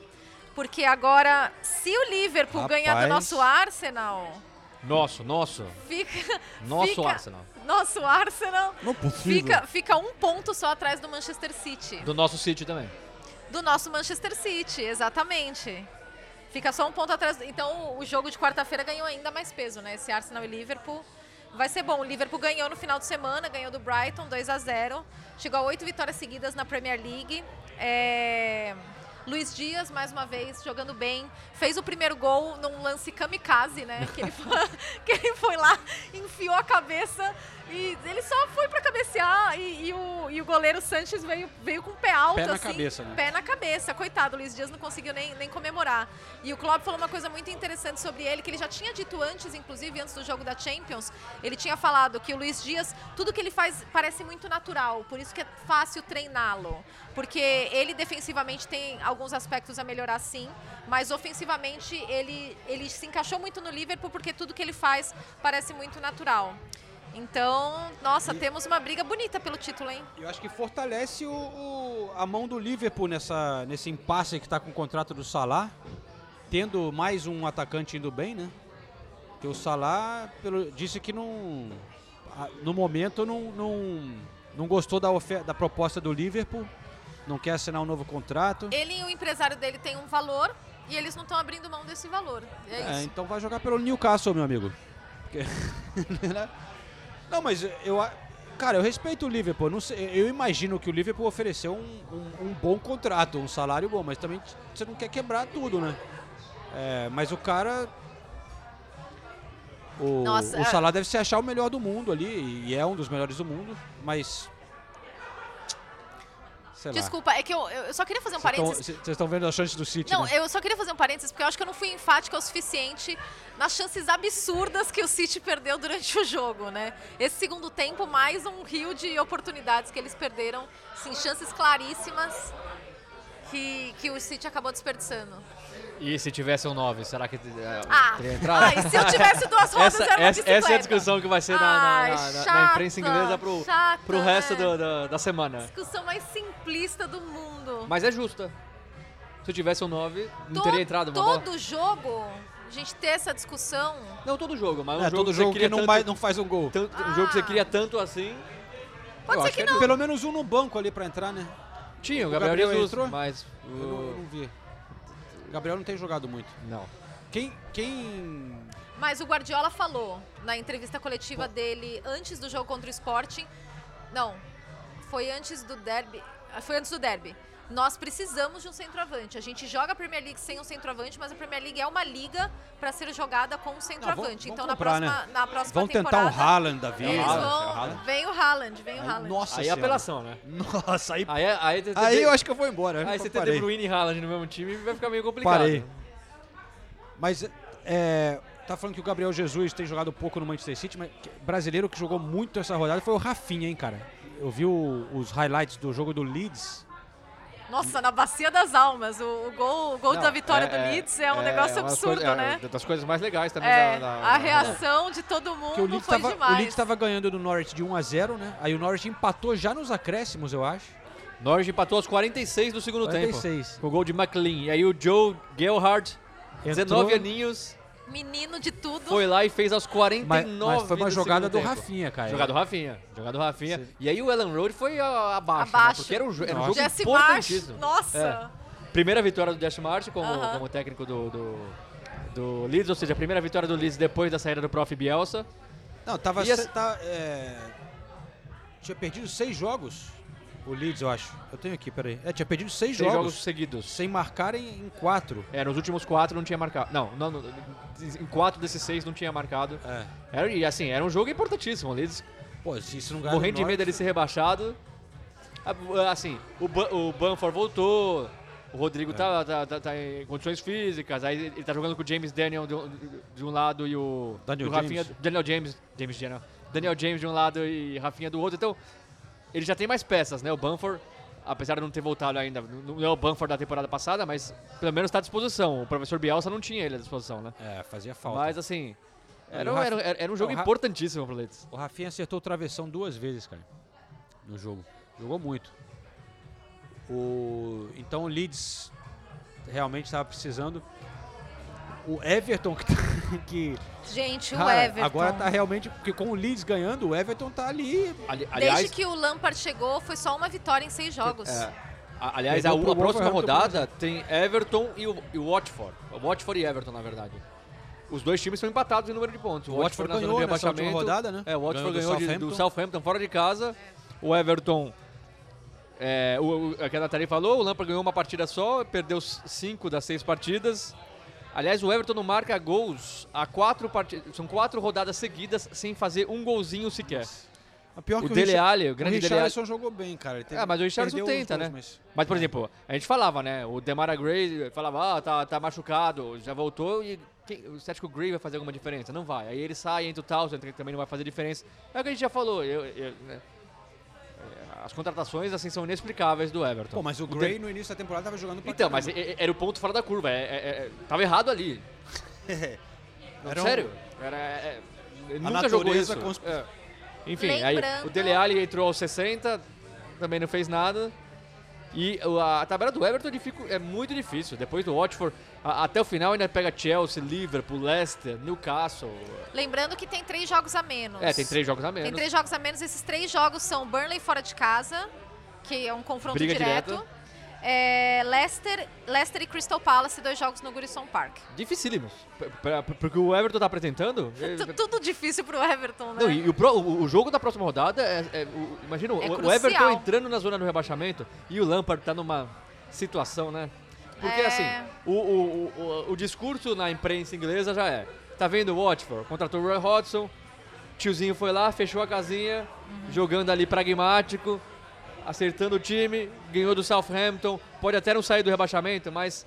Porque agora, se o Liverpool Rapaz. ganhar do nosso Arsenal, Nosso, nosso. fica. Nosso fica- Arsenal. Nosso Arsenal Não possível. fica, fica um ponto só atrás do Manchester City. Do nosso City também. Do nosso Manchester City, exatamente. Fica só um ponto atrás. Então o jogo de quarta-feira ganhou ainda mais peso, né? Esse Arsenal e Liverpool. Vai ser bom. O Liverpool ganhou no final de semana, ganhou do Brighton 2 a 0 Chegou a oito vitórias seguidas na Premier League. É, Luiz Dias, mais uma vez, jogando bem. Fez o primeiro gol num lance kamikaze, né? Que ele foi, que ele foi lá, enfiou a cabeça e ele só foi pra cabecear. E, e o, e o goleiro Sanches veio, veio com o pé alto. Pé na assim, cabeça, né? Pé na cabeça. Coitado, o Luiz Dias não conseguiu nem, nem comemorar. E o Klopp falou uma coisa muito interessante sobre ele, que ele já tinha dito antes, inclusive antes do jogo da Champions, ele tinha falado que o Luiz Dias, tudo que ele faz parece muito natural, por isso que é fácil treiná-lo. Porque ele defensivamente tem alguns aspectos a melhorar sim, mas ofensivamente ele, ele se encaixou muito no Liverpool porque tudo que ele faz parece muito natural. Então, nossa, temos uma briga bonita pelo título, hein? Eu acho que fortalece o, o- a mão do Liverpool nessa, nesse impasse que está com o contrato do Salah, tendo mais um atacante indo bem, né? Porque o Salah pelo, disse que não, no momento não, não, não gostou da, ofer- da proposta do Liverpool, não quer assinar um novo contrato. Ele e o empresário dele têm um valor e eles não estão abrindo mão desse valor. É, É, isso. então vai jogar pelo Newcastle, meu amigo. Porque- né? Não, mas eu. Cara, eu respeito o Liverpool. Não sei, eu imagino que o Liverpool ofereceu um, um- um bom contrato, um salário bom, mas também você não quer quebrar tudo, né? É, mas o cara. O, Nossa, o é- Salah deve se achar o melhor do mundo ali, e é um dos melhores do mundo, mas. Sei lá. Desculpa, é que eu, eu só queria fazer um parênteses. Vocês estão vendo as chances do City, Não, né? eu só queria fazer um parênteses, porque eu acho que eu não fui enfática o suficiente nas chances absurdas que o City perdeu durante o jogo, né? Esse segundo tempo, mais um rio de oportunidades que eles perderam. Sim, chances claríssimas que, que o City acabou desperdiçando. E se tivesse um 9, será que é, Ah, teria entrado? ah, e se eu tivesse duas rodas, essa, era uma essa, essa é a bicicleta. discussão que vai ser na, na- Ai, na- na- na chata, imprensa inglesa pro, chata, pro resto né? do- da- da semana. Discussão mais simplista do mundo. Mas é justa. Se eu tivesse um 9, não teria entrado uma bola. Todo jogo, a gente ter essa discussão. Não todo jogo, mas um É, jogo todo que jogo queria que não, tanto, vai- não faz um gol. tanto- um jogo que você queria tanto assim. Pode ser que é não. Pelo menos um no banco ali pra entrar, né? Tinha, o O Gabriel, Gabriel Jesus, entrou? mas Eu não, eu o... não vi. Gabriel não tem jogado muito. Não. Quem. Quem. Mas o Guardiola falou na entrevista coletiva dele antes do jogo contra o Sporting. Não, foi antes do derby. Foi antes do derby. Nós precisamos de um centroavante. A gente joga a Premier League sem um centroavante, mas a Premier League é uma liga para ser jogada com um centroavante. vamos então comprar, na próxima, né? na próxima Vão tentar temporada. um Haaland da vida. Eles vão. é o Haaland. Vem o Haaland, vem o Haaland. Nossa Aí é apelação, né? Nossa, aí. Aí, é- aí, Aí eu acho que eu vou embora. Aí você ter parei. De Bruyne e Haaland no mesmo time vai ficar meio complicado. Parei. Mas é, tá falando que o Gabriel Jesus tem jogado pouco no Manchester City, mas brasileiro que jogou muito essa rodada foi o Rafinha, hein, cara. Eu vi o- os highlights do jogo do Leeds. Nossa, na bacia das almas. O, o gol, o gol Não, da vitória do Leeds é um negócio uma das absurdo, coisas- né? É, das coisas mais legais também É, da, da- a da- reação de todo Que o mundo Leeds foi tava, o demais. Leeds tava ganhando do Norwich de 1 a 0, né? Aí o Norwich empatou já nos acréscimos, eu acho. Norwich empatou aos 46 do segundo 46. tempo. Com o gol de McLean. E aí o Joe Gelhardt, 19 aninhos, Menino de tudo. foi lá e fez aos 49 Mas, mas foi uma jogada do tempo. Rafinha, cara. Jogada do Rafinha. Jogada do Rafinha. E aí o Ellen Road foi abaixo, Abaixo. Né? Porque era um, era um jogo Jesse Marsh, importantíssimo. nossa. É. Primeira vitória do Jesse Marsh como, Aham. como técnico do, do, do Leeds, ou seja, a primeira vitória do Leeds depois da saída do Prof. Bielsa. Não, tava. E tá, é, Tinha perdido seis jogos. O Leeds, eu acho. Eu tenho aqui, peraí. É, tinha perdido seis, Seis jogos, jogos seguidos. sem marcar em, em quatro. É, nos últimos quatro não tinha marcado. Não, não, não, em quatro desses seis não tinha marcado. É. Era, e assim, era um jogo importantíssimo. O Leeds Pô, se isso não ganhar morrendo do de medo dele ser rebaixado. Ah, Assim, o, Ban- o Banford voltou, o Rodrigo tá, tá, tá- tá em condições físicas, aí ele tá jogando com o James Daniel de um, de um lado e o, Daniel o Rafinha, James. Daniel James, James Daniel, Daniel James de um lado e Rafinha do outro, então ele já tem mais peças, né? O Banford, apesar de não ter voltado ainda, não é o Banford da temporada passada, mas pelo menos está à disposição. O professor Bielsa não tinha ele à disposição, né? É, fazia falta. Mas assim, era, o era, era, era um jogo Não, o Ra- importantíssimo pro Leeds. O Rafinha acertou o travessão duas vezes, cara. No jogo. Jogou muito. O... Então o Leeds realmente estava precisando. O Everton que, tá- que Gente, o cara, Everton. agora tá realmente porque com o Leeds ganhando, o Everton tá ali. Ali- Desde aliás, que o Lampard chegou, foi só uma vitória em seis jogos. É. A- Aliás, a, a próxima rodada tem Everton e o, e o Watford. O Watford e Everton, na verdade. Os dois times são empatados em número de pontos. O Watford na zona ganhou de nessa última rebaixamento. rodada, né? É, o Watford Ganhou do ganhou, de- do Southampton. Southampton fora de casa. O Everton, é, o, o, é que a Nathalie falou, o Lampard ganhou uma partida só, perdeu cinco das seis partidas. Aliás, o Everton não marca gols há quatro partidas. São quatro rodadas seguidas sem fazer um golzinho sequer. A pior O que Dele Alli, o grande o Dele Alli- jogou bem, cara. Teve- Ah, mas o Richardson tenta, gols, né? mas- Mas, por exemplo, a gente falava, né? O Demara Gray falava, ah, tá, tá machucado, já voltou e quem- você acha que o Gray vai fazer alguma diferença? Não vai. Aí ele sai, entra o Townsend, que também não vai fazer diferença. É o que a gente já falou. eu- eu- né? As contratações, assim, são inexplicáveis do Everton. Pô, mas o Gray no início da temporada tava jogando pra Então, mas caramba. é- era o ponto fora da curva. É, é- é- tava errado ali. Não, Era um- sério. Era, é- é- nunca jogou isso. consp- É. Enfim, aí Lembrando- o Dele Alli entrou aos 60, também não fez nada. E a, tabela do Everton é muito difícil. Depois do Watford, até o final ainda pega Chelsea, Liverpool, Leicester, Newcastle. Lembrando que tem três jogos a menos. É, tem três jogos a menos. Tem três jogos a menos. Esses três jogos são Burnley fora de casa, que é um confronto Briga direto. direta. É, Leicester, Leicester e Crystal Palace, dois jogos no Goodison Park. Dificílimos. Porque o Everton tá apresentando. é- Tu- Tudo difícil pro Everton, né? Não, e o, pro- o- o jogo da próxima rodada é. é- o- imagina, o- É o, crucial. Everton entrando na zona do rebaixamento e o Lampard tá numa situação, né? Porque É. assim, o, o, o, o discurso na imprensa inglesa já é. Tá vendo o Watford? Contratou o Roy Hodgson, tiozinho foi lá, fechou a casinha, Uhum. jogando ali pragmático. Acertando o time, ganhou do Southampton, pode até não sair do rebaixamento, mas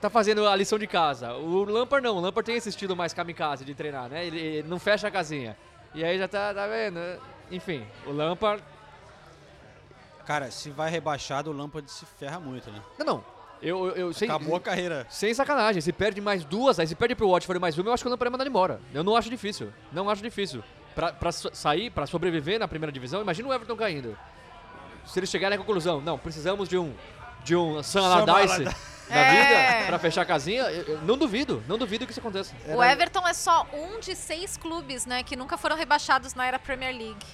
tá fazendo a lição de casa. O Lampard não, o Lampard tem esse estilo mais kamikaze de treinar, né? Ele, ele não fecha a casinha. E aí já tá, tá vendo? Enfim, o Lampard... Cara, se vai rebaixado, o Lampard se ferra muito, né? Não, não. Eu, eu, eu sem, Acabou a carreira. Sem sacanagem, se perde mais duas, aí se perde pro Watford mais uma, eu acho que o Lampard é mandado embora. Eu não acho difícil, não acho difícil. Pra, pra sair, pra sobreviver na primeira divisão, imagina o Everton caindo. Se eles chegarem à conclusão, não, precisamos de um de um Sam Allardyce Allardyce. da É. vida pra fechar a casinha, eu, eu não duvido, não duvido que isso aconteça. O Everton é só um de seis clubes, né, que nunca foram rebaixados na era Premier League.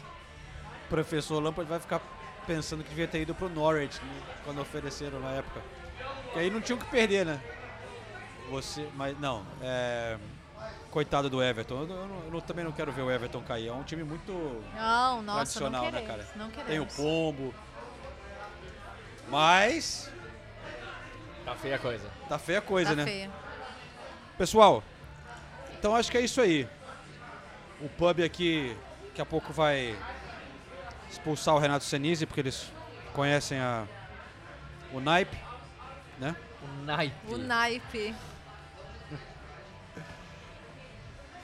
O professor Lampard vai ficar pensando que devia ter ido pro Norwich né, quando ofereceram na época. Porque aí não tinha o que perder, né? Você, mas não, é, coitado do Everton. Eu, não- eu não- eu não- também não quero ver o Everton cair. É um time muito Não, nossa, não tradicional, né, queremos, cara? não Tem o pombo. Mas Tá feia a coisa. tá feia a coisa, Tá né? feia. Pessoal, então acho que é isso aí. O pub aqui daqui a pouco vai expulsar o Renato Senise, porque eles conhecem a, o naipe, né? O naipe. O naipe.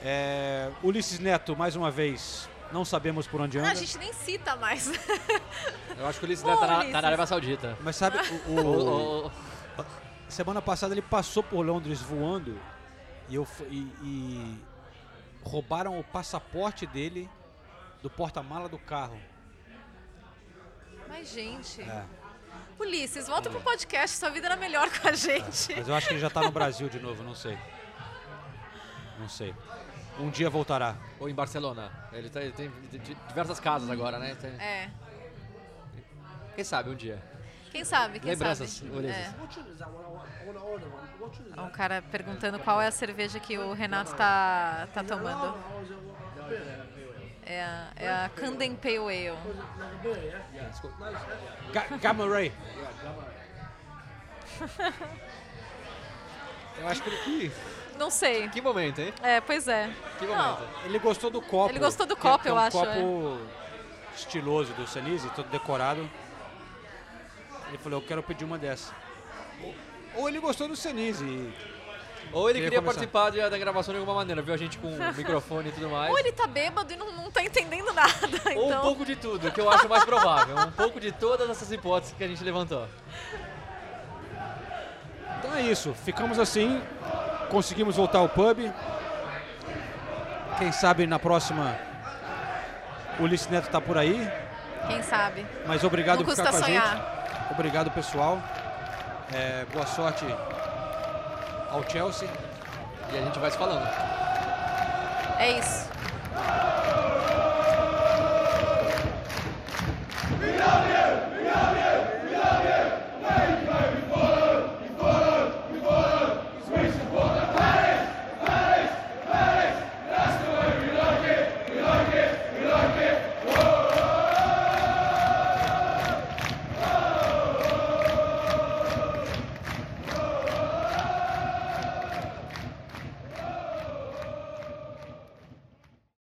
É, Ulisses Neto, mais uma vez, não sabemos por onde Ah, anda. a gente nem cita mais. Eu acho que o Ulisses Neto tá, na- tá na Arábia Saudita. Mas sabe, o, o- O- o- semana passada ele passou por Londres voando e, eu, e- e roubaram o passaporte dele do porta-mala do carro. Mas, gente. É. Ulisses, volta pro podcast, sua vida era melhor com a gente. Mas eu acho que ele já tá no Brasil de novo, não sei. Não sei. Um dia voltará. Ou em Barcelona. Ele, tá- ele tem di- diversas casas agora, né? Tem- É. Quem sabe um dia. Quem sabe, quem Lembranças, sabe. Ulisses. É. Um cara perguntando qual é a cerveja que o Renato tá, tá tomando. É a, é a Camden Pale Ale. Ga Gamma Ray. Eu acho que ele, Não sei. Que momento, hein? É, pois é. Que Não, momento. ele gostou do copo. Ele gostou do copo, é, eu que é um acho, copo estiloso do Senise, todo decorado. Ele falou, eu quero pedir uma dessa. Ou- ele gostou do Senise. Ou ele Queria queria participar de- da gravação de alguma maneira, viu a gente com o microfone e tudo mais. Ou ele tá bêbado e não, não tá entendendo nada. Ou um Então, pouco de tudo, que eu acho mais provável. Um pouco de todas essas hipóteses que a gente levantou. Então é isso, ficamos assim, conseguimos voltar ao pub. Quem sabe na próxima o Ulisses Neto tá por aí. quem sabe? Mas obrigado Não por ficar com a gente. Obrigado, pessoal. É, boa sorte ao Chelsea. E a gente vai se falando. É isso.